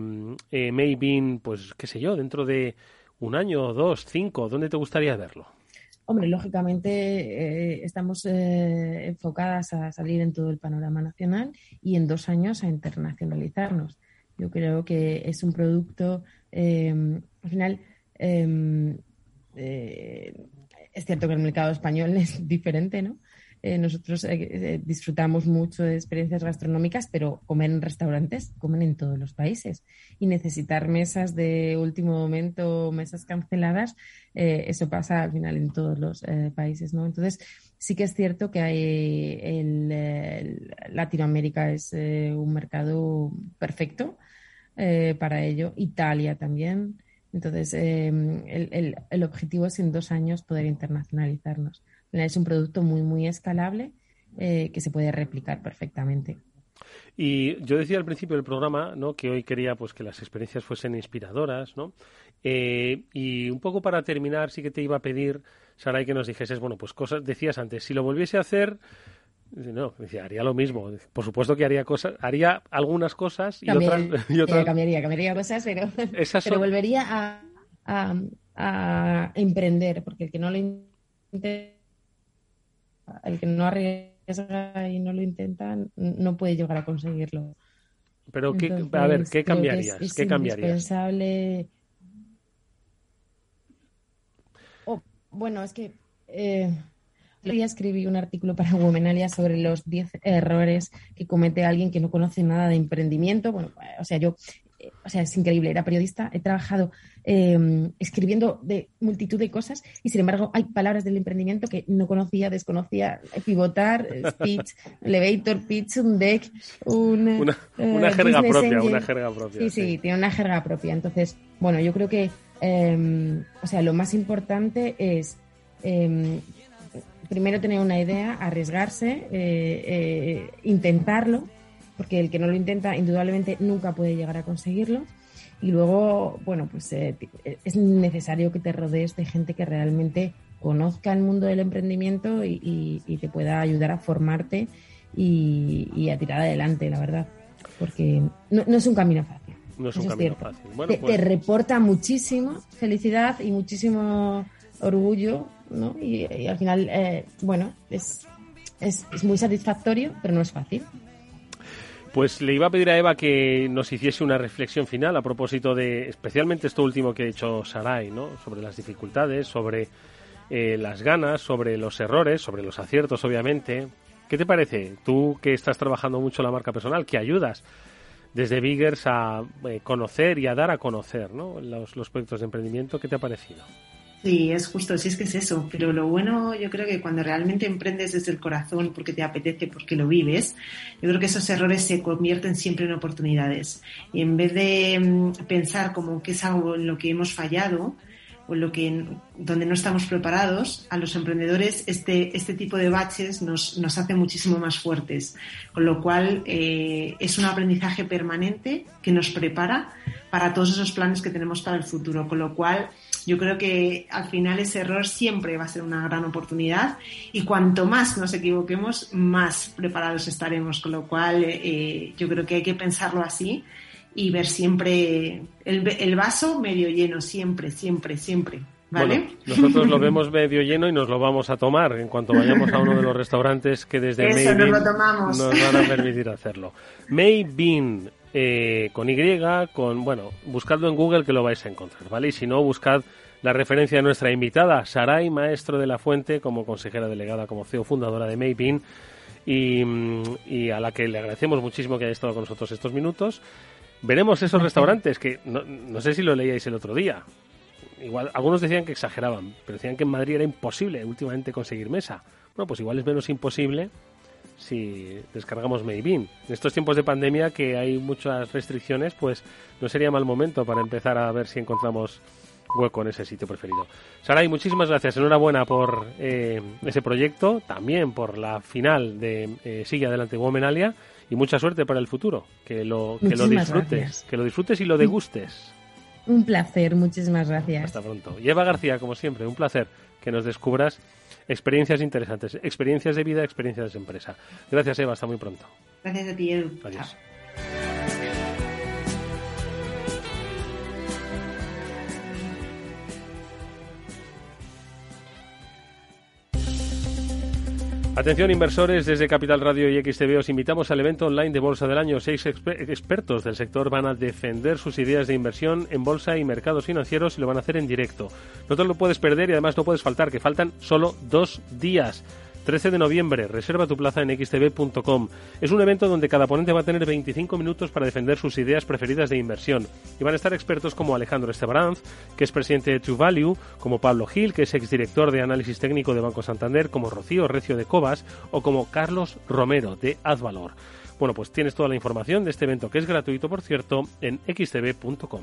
eh, maybe, pues qué sé yo, dentro de un año, dos, cinco, ¿dónde te gustaría verlo? Hombre, lógicamente eh, estamos eh, enfocadas a salir en todo el panorama nacional y en dos años a internacionalizarnos. Yo creo que es un producto, al final, es cierto que el mercado español es diferente, ¿no? Eh, nosotros eh, eh, disfrutamos mucho de experiencias gastronómicas, pero comer en restaurantes, comen en todos los países. Y necesitar mesas de último momento, mesas canceladas, eso pasa al final en todos los países, ¿no? Entonces, sí que es cierto que hay el, Latinoamérica es un mercado perfecto para ello. Italia también. Entonces, el, el objetivo es en dos años poder internacionalizarnos. Es un producto muy, muy escalable eh, que se puede replicar perfectamente. Y yo decía al principio del programa ¿no? que hoy quería pues que las experiencias fuesen inspiradoras, ¿no? Eh, y un poco para terminar, sí que te iba a pedir, Saray, que nos dijeses, bueno, pues cosas, decías antes, si lo volviese a hacer, no, decía, haría lo mismo. Por supuesto que haría cosas, haría algunas cosas y otras, y otras... cambiaría, cambiaría cosas, pero, pero volvería a, a, a, emprender, porque el que no lo intenta el que no arriesga y no lo intenta no puede llegar a conseguirlo. Pero, ¿qué, a ver, ¿qué cambiarías? Es, ¿Qué cambiarías? Oh, bueno, es que eh, día escribí un artículo para Womenalia sobre los 10 errores que comete alguien que no conoce nada de emprendimiento. Bueno, o sea, yo o sea, es increíble, era periodista, he trabajado em, escribiendo de multitud de cosas y sin embargo hay palabras del emprendimiento que no conocía, desconocía, pivotar, speech, elevator, pitch, un deck, un, una, eh, jerga propia, una jerga propia. Sí, sí, tiene una jerga propia. Entonces, bueno, yo creo que, em, o sea, lo más importante es em, primero tener una idea, arriesgarse, eh, eh, intentarlo porque el que no lo intenta indudablemente nunca puede llegar a conseguirlo. Y luego, bueno, pues eh, es necesario que te rodees de gente que realmente conozca el mundo del emprendimiento y, te pueda ayudar a formarte y, a tirar adelante, la verdad. Porque no, es un camino fácil. No es un camino fácil. te, pues reporta muchísimo felicidad y muchísimo orgullo, ¿no? Y, al final, eh, bueno, es, es, es muy satisfactorio, pero no es fácil. Pues le iba a pedir a Eva que nos hiciese una reflexión final a propósito de especialmente esto último que ha dicho Sarai, ¿no? Sobre las dificultades, sobre eh, las ganas, sobre los errores, sobre los aciertos, obviamente. ¿Qué te parece? Tú que estás trabajando mucho la marca personal, que ayudas desde Biggers a eh, conocer y a dar a conocer ¿no? los, los proyectos de emprendimiento, ¿qué te ha parecido? Sí, es justo, sí es que es eso, pero lo bueno yo creo que cuando realmente emprendes desde el corazón porque te apetece, porque lo vives, yo creo que esos errores se convierten siempre en oportunidades. Y en vez de mm, pensar como que es algo en lo que hemos fallado o en lo que donde no estamos preparados, a los emprendedores este, este tipo de baches nos, nos hace muchísimo más fuertes. Con lo cual eh, es un aprendizaje permanente que nos prepara para todos esos planes que tenemos para el futuro. Con lo cual Yo creo que al final ese error siempre va a ser una gran oportunidad y cuanto más nos equivoquemos, más preparados estaremos, con lo cual eh, yo creo que hay que pensarlo así y ver siempre el, el vaso medio lleno, siempre, siempre, siempre. ¿Vale? nosotros lo vemos medio lleno y nos lo vamos a tomar en cuanto vayamos a uno de los restaurantes que desde Eso, nos, nos van a permitir hacerlo. Maybean, eh, con Y, con, bueno, buscadlo en Google que lo vais a encontrar, ¿vale? Y si no, buscad la referencia de nuestra invitada, Saray, maestro de la fuente, como consejera delegada, como CEO fundadora de Maybean, y, y a la que le agradecemos muchísimo que haya estado con nosotros estos minutos. Veremos esos restaurantes que no, no sé si lo leíais el otro día, igual algunos decían que exageraban, pero decían que en Madrid era imposible últimamente conseguir mesa. Bueno, pues igual es menos imposible si descargamos Maybean. En estos tiempos de pandemia que hay muchas restricciones, pues no sería mal momento para empezar a ver si encontramos hueco en ese sitio preferido. Saray, muchísimas gracias. Enhorabuena por eh, ese proyecto, también por la final de eh, Sigue Adelante Womenalia y mucha suerte para el futuro. Que lo, que lo disfrutes, que lo disfrutes y lo degustes. Un placer, muchísimas gracias. Hasta pronto. Y Eva García, como siempre, un placer que nos descubras experiencias interesantes, experiencias de vida, experiencias de empresa. Gracias, Eva, hasta muy pronto. Gracias a ti, Edu. Adiós. Atención inversores, desde Capital Radio y XTV os invitamos al evento online de Bolsa del Año. Seis expertos del sector van a defender sus ideas de inversión en bolsa y mercados financieros y lo van a hacer en directo. No te lo puedes perder y además no puedes faltar, que faltan solo dos días. 13 de noviembre, reserva tu plaza en xtv.com. Es un evento donde cada ponente va a tener 25 minutos para defender sus ideas preferidas de inversión. Y van a estar expertos como Alejandro Estebaranz, que es presidente de True Value, como Pablo Gil, que es exdirector de análisis técnico de Banco Santander, como Rocío Recio de Cobas o como Carlos Romero de Advalor. Bueno, pues tienes toda la información de este evento, que es gratuito, por cierto, en xtv.com.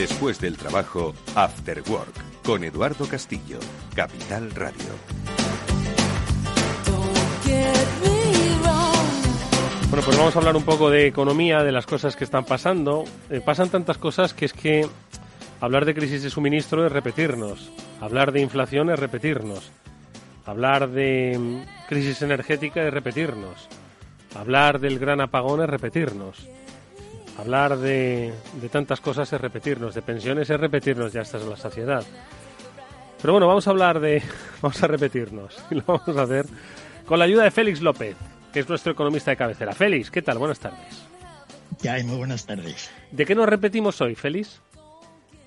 Después del trabajo, After Work, con Eduardo Castillo, Capital Radio. Bueno, pues vamos a hablar un poco de economía, de las cosas que están pasando. Eh, pasan tantas cosas que es que hablar de crisis de suministro es repetirnos, hablar de inflación es repetirnos, hablar de mm, crisis energética es repetirnos, hablar del gran apagón es repetirnos. Hablar de, de tantas cosas es repetirnos, de pensiones es repetirnos ya hasta la saciedad. Pero bueno, vamos a hablar de. Vamos a repetirnos. Y lo vamos a hacer con la ayuda de Félix López, que es nuestro economista de cabecera. Félix, ¿qué tal? Buenas tardes. Ya, muy buenas tardes. ¿De qué nos repetimos hoy, Félix?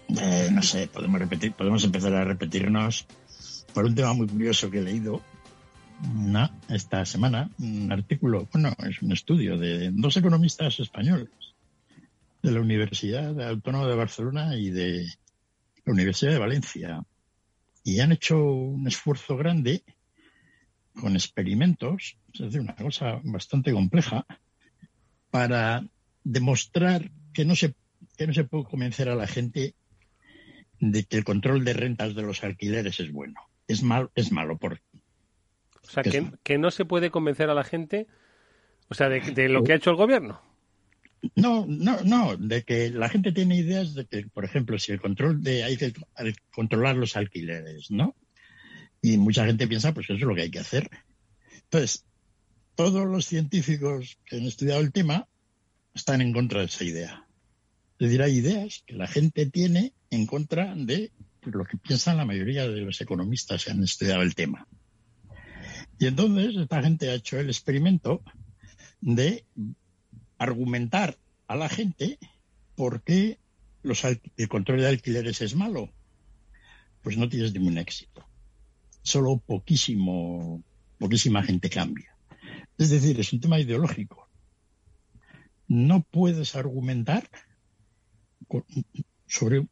Eh, no sé, podemos repetir, podemos empezar a repetirnos por un tema muy curioso que he leído esta semana, un artículo, bueno, es un estudio de dos economistas españoles de la Universidad Autónoma de Barcelona y de la Universidad de Valencia. Y han hecho un esfuerzo grande con experimentos, es decir, una cosa bastante compleja, para demostrar que no se, que no se puede convencer a la gente de que el control de rentas de los alquileres es bueno. Es malo, es malo por. O sea, que, que, no se puede convencer a la gente, o sea, de, lo que ha hecho el gobierno. No, no, no, de que la gente tiene ideas de que, por ejemplo, si el control de hay que controlar los alquileres, ¿no? Y mucha gente piensa, pues eso es lo que hay que hacer. Entonces, todos los científicos que han estudiado el tema están en contra de esa idea. Es decir, hay ideas que la gente tiene en contra de lo que piensan la mayoría de los economistas que han estudiado el tema. Y entonces esta gente ha hecho el experimento de argumentar a la gente por qué el control de alquileres es malo. Pues no tienes ningún éxito. Solo poquísimo, poquísima gente cambia. Es decir, es un tema ideológico. No puedes argumentar sobre,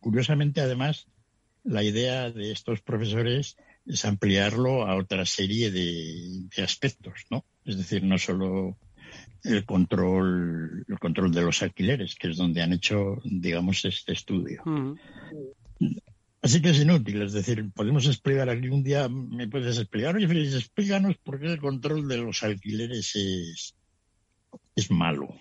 curiosamente además, la idea de estos profesores es ampliarlo a otra serie de, aspectos, ¿no? Es decir, no solo el control, el control de los alquileres, que es donde han hecho, digamos, este estudio. Así que es inútil, es decir, podemos explicar aquí un día, me puedes explicar, oye, Félix, explícanos por qué el control de los alquileres es, es malo,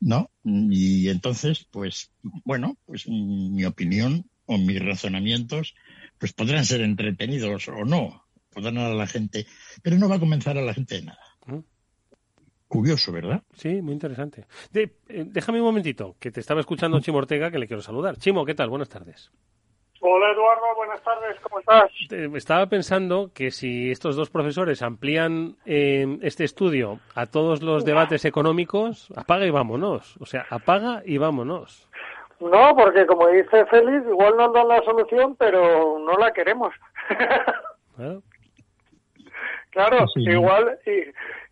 ¿no? Y entonces, pues, bueno, pues mi opinión o mis razonamientos, pues podrán ser entretenidos o no, podrán a la gente, pero no va a comenzar a la gente de nada. Curioso, ¿verdad? Sí, muy interesante. Eh, déjame un momentito, que te estaba escuchando Chimo Ortega, que le quiero saludar. Chimo, ¿qué tal? Buenas tardes. Hola Eduardo, buenas tardes, ¿cómo estás? Estaba pensando que si estos dos profesores amplían eh, este estudio a todos los debates económicos, apaga y vámonos. O sea, apaga y vámonos. No, porque como dice Félix, igual nos dan la solución, pero no la queremos. Claro, igual,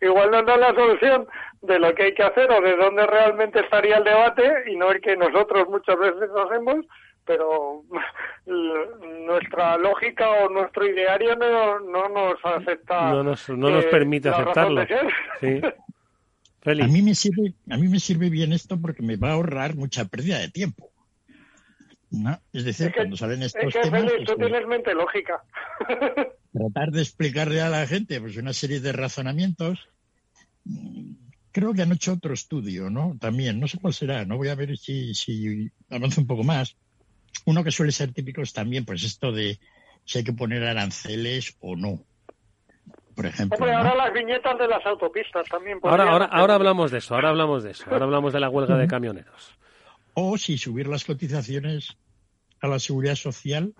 igual nos dan la solución de lo que hay que hacer o de dónde realmente estaría el debate y no el que nosotros muchas veces hacemos, pero nuestra lógica o nuestro ideario no, no nos acepta. No nos, no nos permite aceptarlo. A mí me sirve, a mí me sirve bien esto porque me va a ahorrar mucha pérdida de tiempo. ¿No? Es decir, cuando salen estos temas. Félix, tú tienes mente lógica. tratar de explicarle a la gente pues una serie de razonamientos. Creo que han hecho otro estudio, ¿no? También, no sé cuál será, no voy a ver si, si avanza un poco más uno que suele ser típico es también, pues esto de si hay que poner aranceles o no. Por ejemplo. Hombre, ahora las viñetas de las autopistas también. Ahora, ahora, ahora hablamos de eso, ahora hablamos de eso, ahora hablamos de la huelga de camioneros. O si subir las cotizaciones a la seguridad social,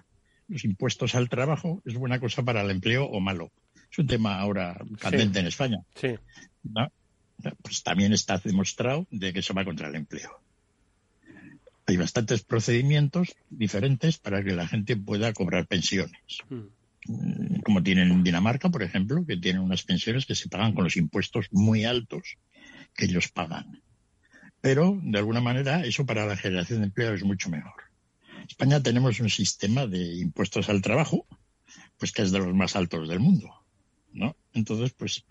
los impuestos al trabajo, es buena cosa para el empleo o malo. Es un tema ahora candente en España. Sí. Pues también está demostrado de que eso va contra el empleo hay bastantes procedimientos diferentes para que la gente pueda cobrar pensiones. Hmm. Como tienen en Dinamarca, por ejemplo, que tienen unas pensiones que se pagan con los impuestos muy altos que ellos pagan. Pero, de alguna manera, eso para la generación de empleo es mucho mejor. En España tenemos un sistema de impuestos al trabajo, pues que es de los más altos del mundo, ¿no? Entonces, pues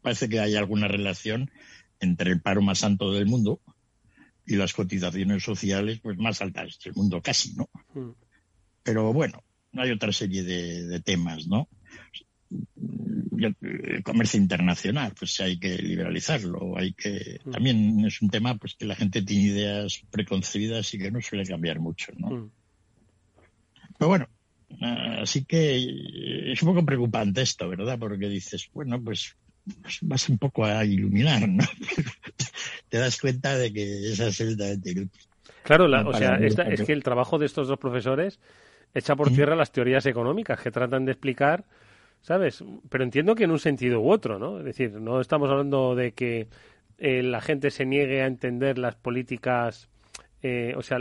parece que hay alguna relación entre el paro más alto del mundo y las cotizaciones sociales pues más altas del mundo casi, ¿no? Hmm. Pero bueno, hay otra serie de, temas, ¿no? El comercio internacional, pues hay que liberalizarlo, hay que hmm. también es un tema pues que la gente tiene ideas preconcebidas y que no suele cambiar mucho, ¿no? Hmm. Pero bueno, así que es un poco preocupante esto, ¿verdad? Porque dices, bueno, pues pues vas un poco a iluminar, ¿no? Te das cuenta de que es absolutamente Claro, o sea, es que el trabajo de estos dos profesores echa por tierra las teorías económicas que tratan de explicar, ¿sabes? Pero entiendo que en un sentido u otro, ¿no? Es decir, no estamos hablando de que eh, la gente se niegue a entender las políticas, eh, o sea,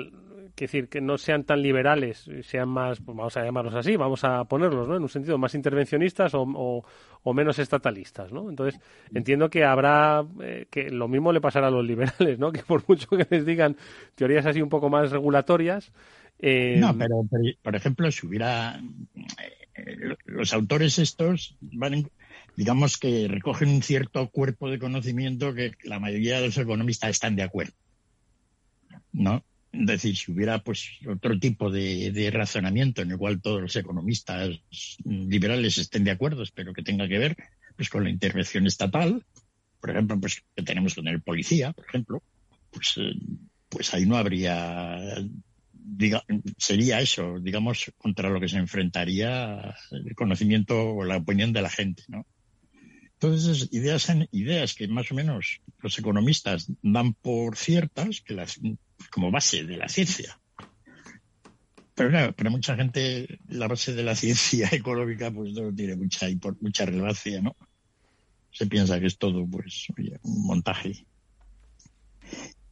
que decir, que no sean tan liberales, sean más, pues vamos a llamarlos así, vamos a ponerlos, ¿no? En un sentido más intervencionistas o, menos estatalistas, ¿no? Entonces, entiendo que habrá, eh, que lo mismo le pasará a los liberales, ¿no? Que por mucho que les digan teorías así un poco más regulatorias. Eh, no, pero, por ejemplo, si hubiera. Los autores estos van, digamos que recogen un cierto cuerpo de conocimiento que la mayoría de los economistas están de acuerdo. ¿No? Es decir, si hubiera pues otro tipo de, de, razonamiento en el cual todos los economistas liberales estén de acuerdo, pero que tenga que ver pues con la intervención estatal, por ejemplo, pues que tenemos con el policía, por ejemplo, pues, eh, pues ahí no habría diga, sería eso, digamos, contra lo que se enfrentaría el conocimiento o la opinión de la gente, ¿no? Entonces, ideas ideas que más o menos los economistas dan por ciertas que las, como base de la ciencia. Pero claro, para mucha gente la base de la ciencia económica pues no tiene mucha, mucha relevancia, ¿no? Se piensa que es todo pues un montaje.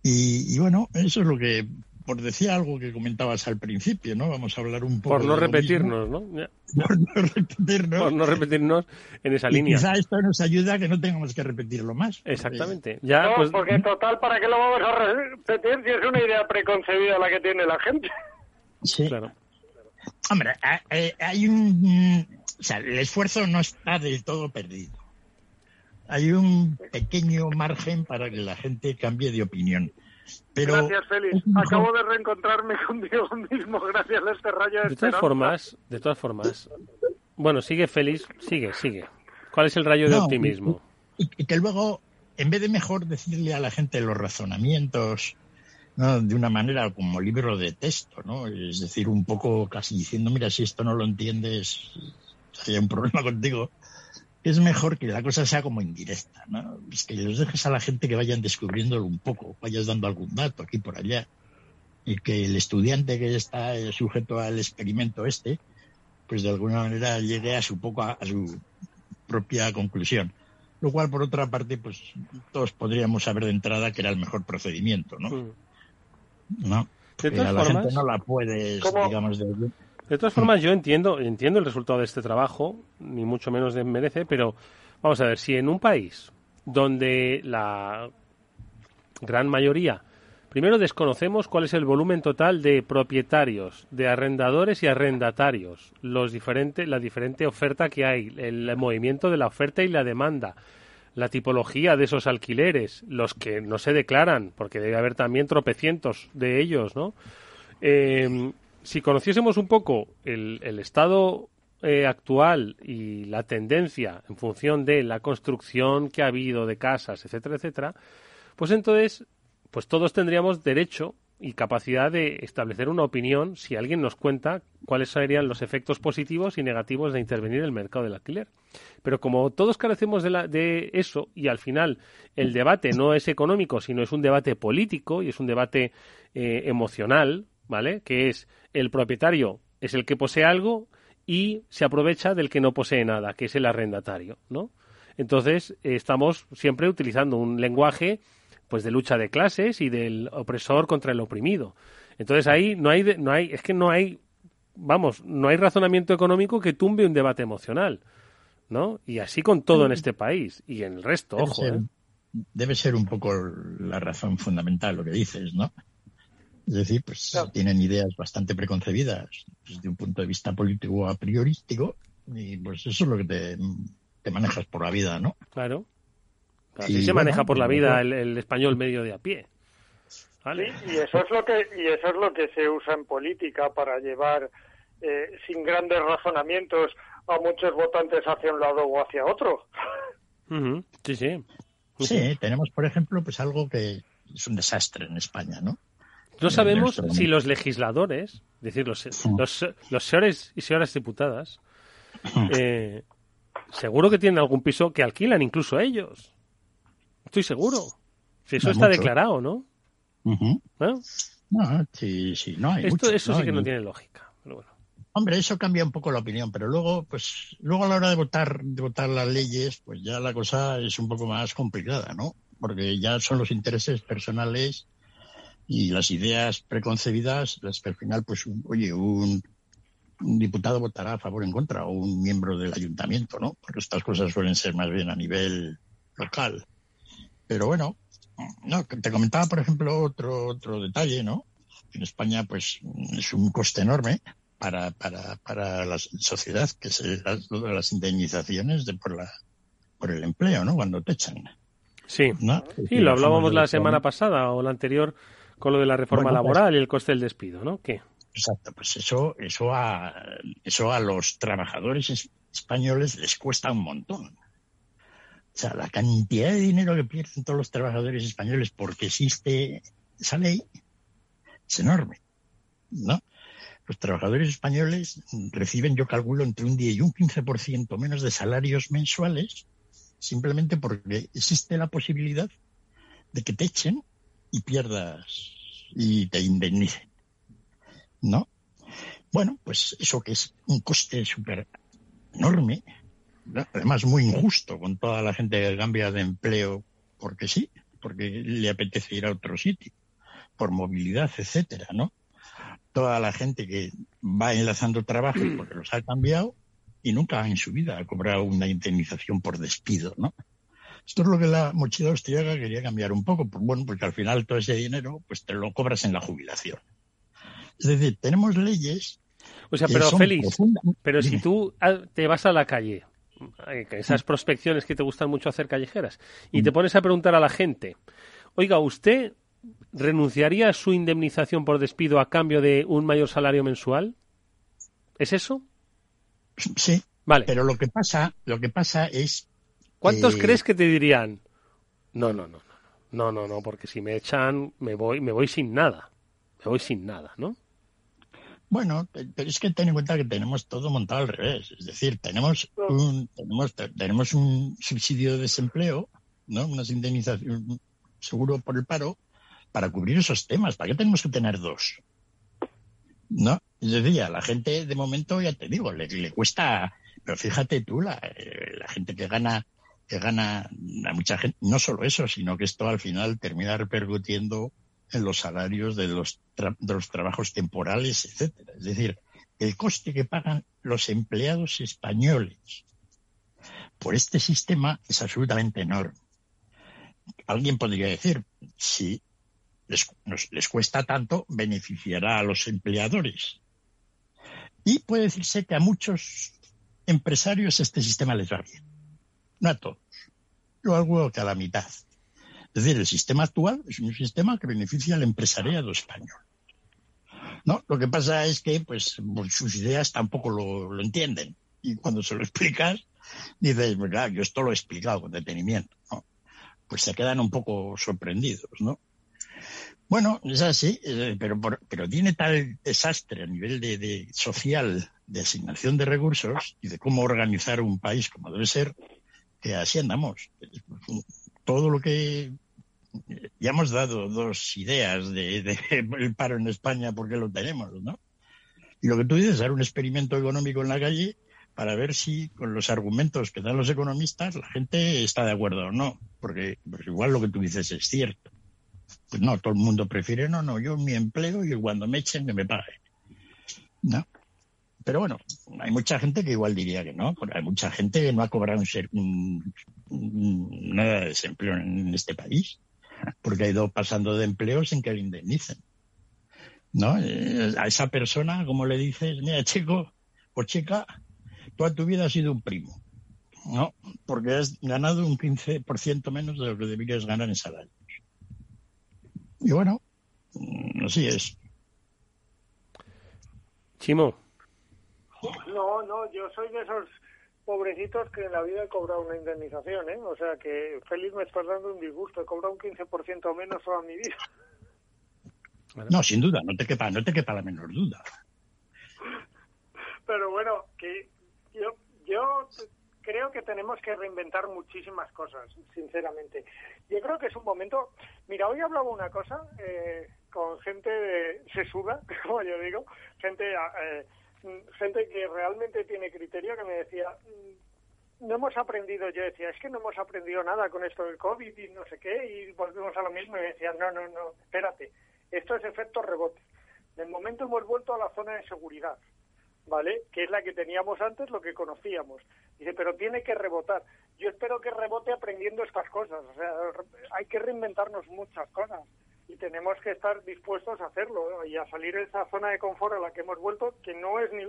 Y, bueno, eso es lo que por decir algo que comentabas al principio, ¿no? Vamos a hablar un poco. Por no repetirnos, ¿no? Por no repetirnos. Por no repetirnos en esa y línea. Quizá esto nos ayuda a que no tengamos que repetirlo más. Exactamente. Ya, no, pues... porque total, ¿para qué lo vamos a repetir si es una idea preconcebida la que tiene la gente? Sí. Claro. Hombre, hay un. O sea, el esfuerzo no está del todo perdido. Hay un pequeño margen para que la gente cambie de opinión. Pero gracias, Félix. Acabo de reencontrarme contigo mismo gracias a este rayo de, de todas formas, de todas formas. Bueno, sigue Félix, sigue, sigue. ¿Cuál es el rayo de optimismo? Y, y, que luego, en vez de mejor decirle a la gente los razonamientos ¿no? de una manera como libro de texto, ¿no? Es decir, un poco casi diciendo, mira, si esto no lo entiendes, hay un problema contigo es mejor que la cosa sea como indirecta, ¿no? Es que los dejes a la gente que vayan descubriéndolo un poco, vayas dando algún dato aquí por allá, y que el estudiante que está sujeto al experimento este, pues de alguna manera llegue a su poco a, a su propia conclusión. Lo cual, por otra parte, pues todos podríamos saber de entrada que era el mejor procedimiento, ¿no? Mm. ¿No? De Porque a la formas, gente no la puedes, ¿Cómo? digamos, de, de todas formas, yo entiendo, entiendo el resultado de este trabajo, ni mucho menos de merece, pero vamos a ver, si en un país donde la gran mayoría, primero desconocemos cuál es el volumen total de propietarios, de arrendadores y arrendatarios, los diferentes, la diferente oferta que hay, el movimiento de la oferta y la demanda, la tipología de esos alquileres, los que no se declaran, porque debe haber también tropecientos de ellos, ¿no? Eh, si conociésemos un poco el, el estado eh, actual y la tendencia en función de la construcción que ha habido de casas, etcétera, etcétera, pues entonces, pues todos tendríamos derecho y capacidad de establecer una opinión si alguien nos cuenta cuáles serían los efectos positivos y negativos de intervenir en el mercado del alquiler. Pero como todos carecemos de, la, de eso y al final el debate no es económico, sino es un debate político y es un debate eh, emocional, ¿vale? Que es el propietario es el que posee algo y se aprovecha del que no posee nada, que es el arrendatario, ¿no? Entonces, estamos siempre utilizando un lenguaje pues de lucha de clases y del opresor contra el oprimido. Entonces ahí no hay no hay es que no hay vamos, no hay razonamiento económico que tumbe un debate emocional, ¿no? Y así con todo en este país y en el resto, debe ojo, ser, ¿eh? debe ser un poco la razón fundamental lo que dices, ¿no? Es decir, pues tienen ideas bastante preconcebidas desde un punto de vista político a priorístico y pues eso es lo que te, te manejas por la vida, ¿no? Claro. Así Y se bueno, maneja por la pues, vida bueno. el, el español medio de a pie. ¿Vale? Y eso es lo que y eso es lo que se usa en política para llevar eh, sin grandes razonamientos a muchos votantes hacia un lado o hacia otro. Ujú, Sí, sí. Sí, tenemos, por ejemplo, pues algo que es un desastre en España, ¿no? No sabemos si los legisladores, es decir, los, los, los señores y señoras diputadas, eh, seguro que tienen algún piso que alquilan incluso ellos. Estoy seguro. Si eso está mucho. declarado, ¿no? Ujú. ¿No? No, sí, sí, no hay Esto, mucho, eso sí que no tiene lógica. Pero bueno. Hombre, eso cambia un poco la opinión, pero luego, pues, luego a la hora de votar, de votar las leyes, pues ya la cosa es un poco más complicada, ¿no? Porque ya son los intereses personales y las ideas preconcebidas, las que al final, pues, un- oye, un, un diputado votará a favor o en contra, o un miembro del ayuntamiento, ¿no? Porque estas cosas suelen ser más bien a nivel local. Pero bueno, no, te comentaba, por ejemplo, otro, otro detalle, ¿no? En España, pues, es un coste enorme para, para, para la sociedad, que es las, las indemnizaciones de por la por el empleo, ¿no? Cuando te echan. Sí. ¿no? Sí, lo hablábamos la semana pasada o la anterior con lo de la reforma Bueno, pues- laboral y el coste del despido, ¿no? ¿Qué? Exacto, pues eso, eso a, eso a los trabajadores es- españoles les cuesta un montón. O sea, la cantidad de dinero que pierden todos los trabajadores españoles porque existe esa ley es enorme, ¿no? Los trabajadores españoles reciben, yo calculo, entre un 10 y un 15% menos de salarios mensuales simplemente porque existe la posibilidad de que te echen y pierdas y te indemnicen. ¿no? Bueno, pues eso que es un coste súper enorme, ¿no? además muy injusto con toda la gente que cambia de empleo porque sí, porque le apetece ir a otro sitio, por movilidad, etcétera, ¿no? Toda la gente que va enlazando trabajos porque los ha cambiado y nunca en su vida ha cobrado una indemnización por despido, ¿no? Esto es lo que la mochila austriaca quería cambiar un poco, pues bueno, porque al final todo ese dinero pues te lo cobras en la jubilación. Es decir, tenemos leyes. O sea, pero Félix, pero si tú ah, te vas a la calle, eh, esas prospecciones que te gustan mucho hacer callejeras, y te pones a preguntar a la gente, oiga, ¿usted renunciaría a su indemnización por despido a cambio de un mayor salario mensual? ¿Es eso? Sí. Vale. Pero lo que pasa, lo que pasa es. ¿Cuántos que- crees que te dirían? No, no, no, no, no, no, no, porque si me echan, me voy, me voy sin nada, me voy sin nada, ¿no? Bueno, pe- pero es que ten en cuenta que tenemos todo montado al revés. Es decir, tenemos un, tenemos, tenemos un subsidio de desempleo, ¿no? Una indemnización, un seguro por el paro, para cubrir esos temas. ¿Para qué tenemos que tener dos? ¿No? Es decir, a la gente de momento, ya te digo, le, le cuesta, pero fíjate tú, la, eh, la gente que gana, que gana, a mucha gente, no solo eso, sino que esto al final termina repercutiendo en los salarios de los, tra- de los trabajos temporales, etcétera. Es decir, el coste que pagan los empleados españoles por este sistema es absolutamente enorme. Alguien podría decir, si les, les cuesta tanto, beneficiará a los empleadores. Y puede decirse que a muchos empresarios este sistema les va bien. No a todos. Yo algo que a la mitad. Es decir, el sistema actual es un sistema que beneficia al empresariado español. ¿No? Lo que pasa es que pues, pues, sus ideas tampoco lo, lo entienden. Y cuando se lo explicas, dices, "Verdad, yo esto lo he explicado con detenimiento. ¿no? Pues se quedan un poco sorprendidos, ¿no? Bueno, es así, eh, pero, pero tiene tal desastre a nivel de, de social, de asignación de recursos y de cómo organizar un país como debe ser, así andamos. Todo lo que ya hemos dado dos ideas de, de el paro en España porque lo tenemos, ¿no? Y lo que tú dices, dar un experimento económico en la calle para ver si con los argumentos que dan los economistas la gente está de acuerdo o no, porque pues igual lo que tú dices es cierto. Pues no, todo el mundo prefiere, no, no, yo mi empleo y cuando me echen que me paguen. ¿No? Pero bueno, hay mucha gente que igual diría que no, porque hay mucha gente que no ha cobrado un ser- un- nada de desempleo en este país, porque ha ido pasando de empleo sin que le indemnicen. ¿No? Eh, A esa persona, como le dices, mira, chico o chica, toda tu vida has sido un primo. ¿No? Porque has ganado un 15% menos de lo que deberías ganar en salario. Y bueno, mm, así es. Chimo, No, no, yo soy de esos pobrecitos que en la vida he cobrado una indemnización, ¿eh? O sea que feliz me estás dando un disgusto. He cobrado un 15% menos toda mi vida. No, sin duda, no te quepa, no te quepa la menor duda. Pero bueno, que yo, yo creo que tenemos que reinventar muchísimas cosas, sinceramente. Yo creo que es un momento... Mira, hoy hablaba una cosa eh, con gente de sesuda, como yo digo, gente, eh, gente que realmente tiene criterio, que me decía, "Mm, no hemos aprendido, yo decía, es que no hemos aprendido nada con esto del COVID y no sé qué, y volvemos a lo mismo y me decían, no, no, no, espérate, esto es efecto rebote. De momento hemos vuelto a la zona de seguridad. ¿vale? Que es la que teníamos antes, lo que conocíamos. Dice, pero tiene que rebotar. Yo espero que rebote aprendiendo estas cosas. O sea, hay que reinventarnos muchas cosas y tenemos que estar dispuestos a hacerlo ¿no? y a salir de esa zona de confort a la que hemos vuelto, que no es ni,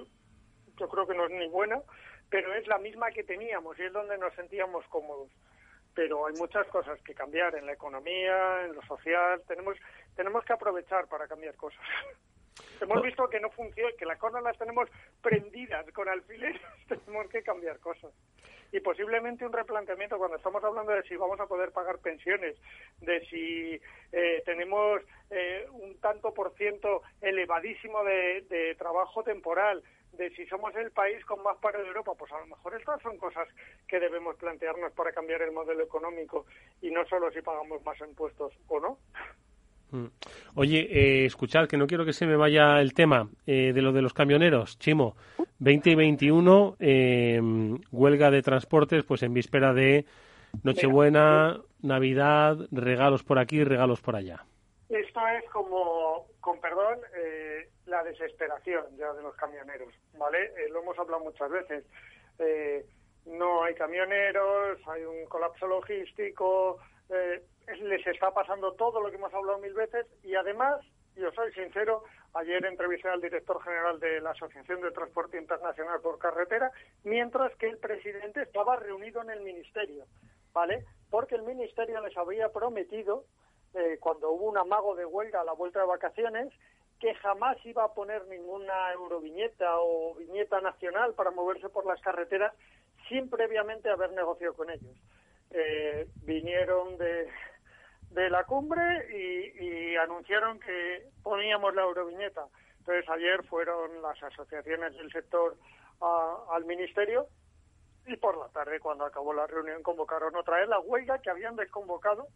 yo creo que no es ni buena, pero es la misma que teníamos y es donde nos sentíamos cómodos. pero hay muchas cosas que cambiar en la economía, en lo social. Tenemos, tenemos que aprovechar para cambiar cosas. Hemos visto que no funciona, que las cosas las tenemos prendidas con alfileres, tenemos que cambiar cosas. Y posiblemente un replanteamiento cuando estamos hablando de si vamos a poder pagar pensiones, de si eh, tenemos eh, un tanto por ciento elevadísimo de, trabajo temporal, de si somos el país con más paro de Europa, pues a lo mejor estas son cosas que debemos plantearnos para cambiar el modelo económico y no solo si pagamos más impuestos o no. Mm. Oye, eh, escuchad, que no quiero que se me vaya el tema eh, de lo de los camioneros. Chimo, 20 y 21, eh, huelga de transportes, pues en víspera de Nochebuena, Navidad, regalos por aquí, regalos por allá. Esto es como, con perdón, eh, la desesperación ya de los camioneros, ¿vale? Eh, lo hemos hablado muchas veces. No hay camioneros, hay un colapso logístico, les está pasando todo lo que hemos hablado mil veces y además, yo soy sincero, ayer entrevisté al director general de la Asociación de Transporte Internacional por Carretera, mientras que el presidente estaba reunido en el ministerio, ¿vale? Porque el ministerio les había prometido, cuando hubo un amago de huelga a la vuelta de vacaciones, que jamás iba a poner ninguna euroviñeta o viñeta nacional para moverse por las carreteras sin previamente haber negociado con ellos. Eh, vinieron de, de la cumbre y, anunciaron que poníamos la euroviñeta. Entonces ayer fueron las asociaciones del sector al ministerio y por la tarde, cuando acabó la reunión, convocaron otra vez la huelga que habían desconvocado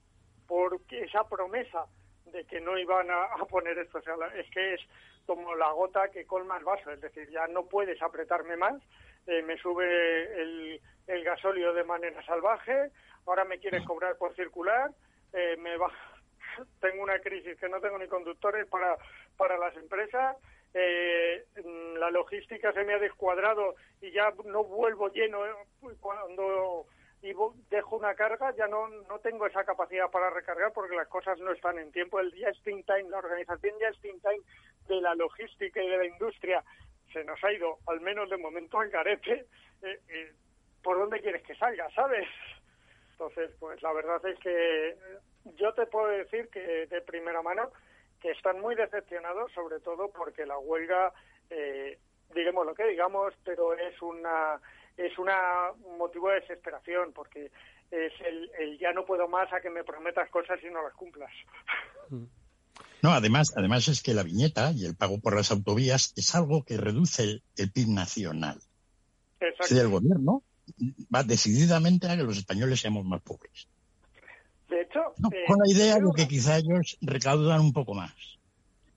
porque esa promesa de que no iban a, poner esto. O sea, es que es como la gota que colma el vaso, es decir, ya no puedes apretarme más, eh, me sube el, el gasóleo de manera salvaje, ahora me quieres cobrar por circular, eh, me va, tengo una crisis que no tengo ni conductores para, para las empresas, eh, la logística se me ha descuadrado y ya no vuelvo lleno cuando y dejo una carga, ya no, no tengo esa capacidad para recargar porque las cosas no están en tiempo. El just in time, la organización just in time de la logística y de la industria se nos ha ido, al menos de momento, al garete. Eh, eh, ¿Por dónde quieres que salga, sabes? Entonces, pues la verdad es que yo te puedo decir que de primera mano que están muy decepcionados, sobre todo porque la huelga, eh, digamos lo que digamos, pero es una es una, un motivo de desesperación porque es el, ya no puedo más a que me prometas cosas y no las cumplas. No, además, además es que la viñeta y el pago por las autovías es algo que reduce el, PIB nacional. Si el gobierno va decididamente a que los españoles seamos más pobres. De hecho, eh, con la idea de que quizá ellos recaudan un poco más.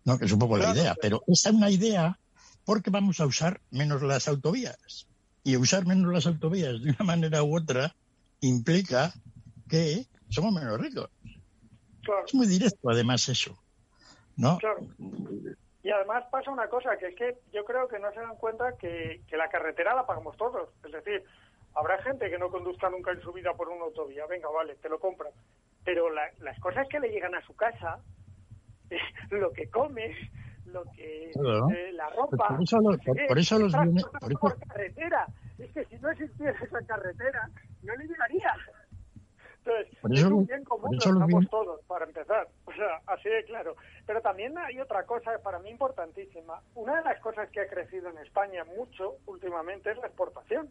No, que es un poco la idea, pero esa es una idea porque vamos a usar menos las autovías y usar menos las autovías de una manera u otra implica que somos menos ricos. Es muy directo, además, eso. ¿no? Claro. Y además pasa una cosa, que es que yo creo que no se dan cuenta que, la carretera la pagamos todos. Es decir, habrá gente que no conduzca nunca en su vida por una autovía. Venga, vale, te lo compra. Pero las cosas que le llegan a su casa, lo que comes, lo que eh, la ropa. por eso, por, eso los por, carretera. Es que si no existiera esa carretera, no le llegaría. Entonces, es un bien común que estamos todos, para empezar. O sea, así de claro. Pero también hay otra cosa para mí importantísima. Una de las cosas que ha crecido en España mucho últimamente es la exportación.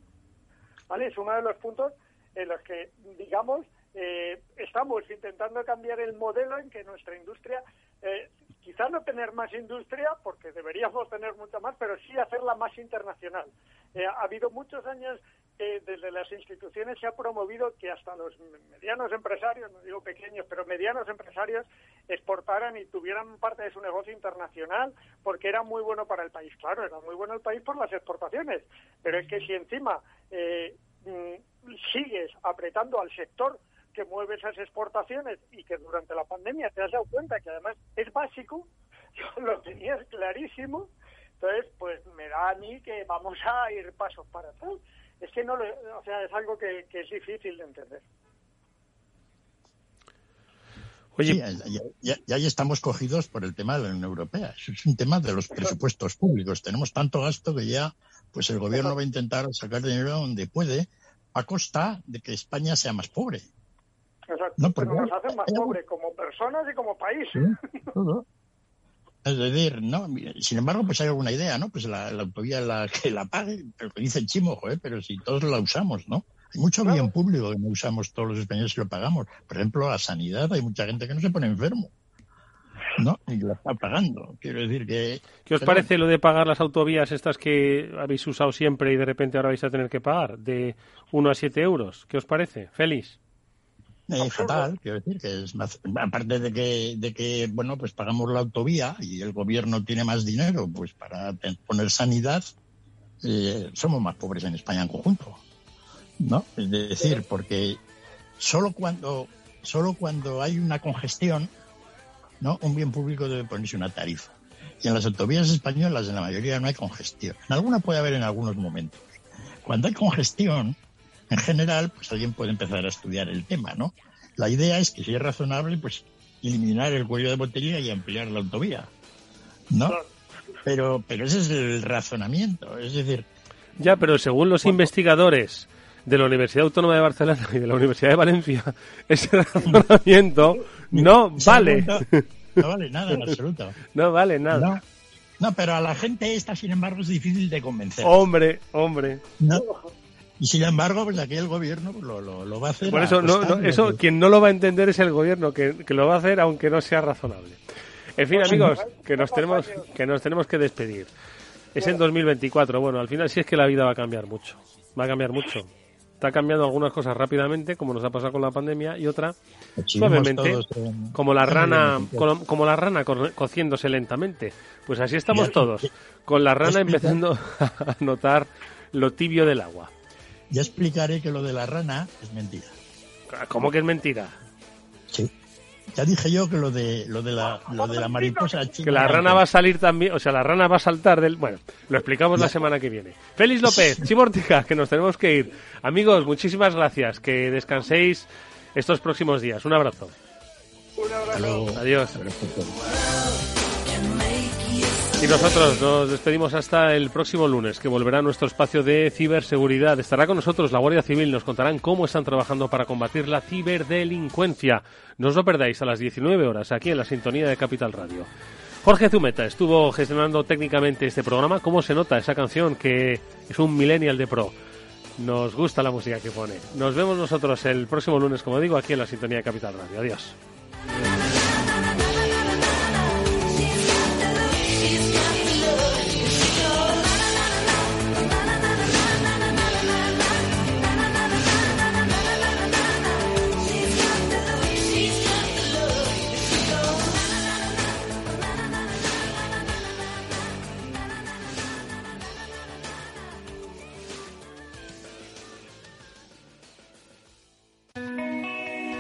Es uno de los puntos en los que, digamos, eh, estamos intentando cambiar el modelo en que nuestra industria eh, quizás no tener más industria, porque deberíamos tener mucha más, pero sí hacerla más internacional. Eh, ha habido muchos años desde las instituciones se ha promovido que hasta los medianos empresarios, no digo pequeños, pero medianos empresarios exportaran y tuvieran parte de su negocio internacional porque era muy bueno para el país. Claro, era muy bueno el país por las exportaciones, pero es que si encima eh, mm, sigues apretando al sector que mueve esas exportaciones y que durante la pandemia te has dado cuenta que además es básico, lo tenías clarísimo, entonces pues me da a mí que vamos a ir pasos para atrás. Es que no, o sea, es algo que, es difícil de entender. Oye, ya, ya, estamos cogidos por el tema de la Unión Europea. es un tema de los presupuestos públicos. Tenemos tanto gasto que ya, pues el gobierno va a intentar sacar dinero donde puede, a costa de que España sea más pobre. no, pero nos hacen más pobres como personas y como país. Es decir, ¿no? Sin embargo, pues hay alguna idea, ¿no? Pues la, autovía la que la pague, pero que dice el chimo, joder, pero si todos la usamos, ¿no? Hay mucho bien público que no usamos todos los españoles y lo pagamos. Por ejemplo, la sanidad, hay mucha gente que no se pone enfermo. ¿No? Y la está pagando. Quiero decir que... ¿Qué os parece lo de pagar las autovías estas que habéis usado siempre y de repente ahora vais a tener que pagar de 1 a 7 euros? ¿Qué os parece? Félix. Eh, fatal, quiero decir que es más, aparte de que, de que, bueno, pues pagamos la autovía y el gobierno tiene más dinero, pues para poner sanidad, eh, somos más pobres en España en conjunto, ¿no? Es decir, porque solo cuando, solo cuando hay una congestión, ¿no? Un bien público debe ponerse una tarifa. Y en las autovías españolas, en la mayoría, no hay congestión. En alguna puede haber en algunos momentos. Cuando hay congestión, en general, pues alguien puede empezar a estudiar el tema, ¿no? La idea es que si es razonable, pues eliminar el cuello de botella y ampliar la autovía, ¿no? Pero, pero ese es el razonamiento, es decir... Ya, pero según los investigadores de la Universidad Autónoma de Barcelona y de la Universidad de Valencia, ese razonamiento no vale. No vale nada en absoluto. No vale nada. No, pero a la gente esta, sin embargo, es difícil de convencer. Hombre, hombre. Y sin embargo, pues aquí el gobierno lo, lo, va a hacer. Por eso, no, eso quien no lo va a entender es el gobierno, que, que, lo va a hacer aunque no sea razonable. En fin, pues amigos, que nos tenemos que nos tenemos que despedir. Es en 2024. Bueno, al final sí es que la vida va a cambiar mucho. Va a cambiar mucho está cambiando algunas cosas rápidamente, como nos ha pasado con la pandemia, y otra suavemente, como la rana, como, la rana cociéndose lentamente. Pues así estamos todos, con la rana empezando a notar lo tibio del agua. Ya explicaré que lo de la rana es mentira. ¿Cómo que es mentira? Sí. Ya dije yo que lo de lo de la, lo de la mariposa Que la rana va a salir también, o sea, la rana va a saltar del... Bueno, lo explicamos la semana que viene. Félix López, Chimortica, que nos tenemos que ir. Amigos, muchísimas gracias, que descanséis estos próximos días. Un abrazo. Un abrazo. Adiós. Y nosotros nos despedimos hasta el próximo lunes, que volverá nuestro espacio de ciberseguridad. Estará con nosotros la Guardia Civil, nos contarán cómo están trabajando para combatir la ciberdelincuencia. No os lo perdáis a las 19 horas aquí en la sintonía de Capital Radio. Jorge Zumeta estuvo gestionando técnicamente este programa. ¿Cómo se nota esa canción que es un millennial de pro? Nos gusta la música que pone. Nos vemos nosotros el próximo lunes, como digo, aquí en la sintonía de Capital Radio. Adiós.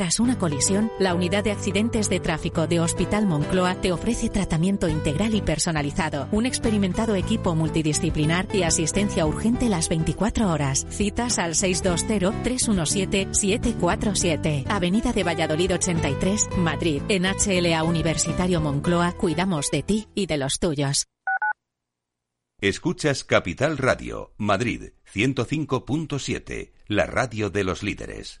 Tras una colisión, la unidad de accidentes de tráfico de Hospital Moncloa te ofrece tratamiento integral y personalizado, un experimentado equipo multidisciplinar y asistencia urgente las 24 horas. Citas al 620-317-747. Avenida de Valladolid 83, Madrid. En HLA Universitario Moncloa cuidamos de ti y de los tuyos. Escuchas Capital Radio, Madrid 105.7, la radio de los líderes.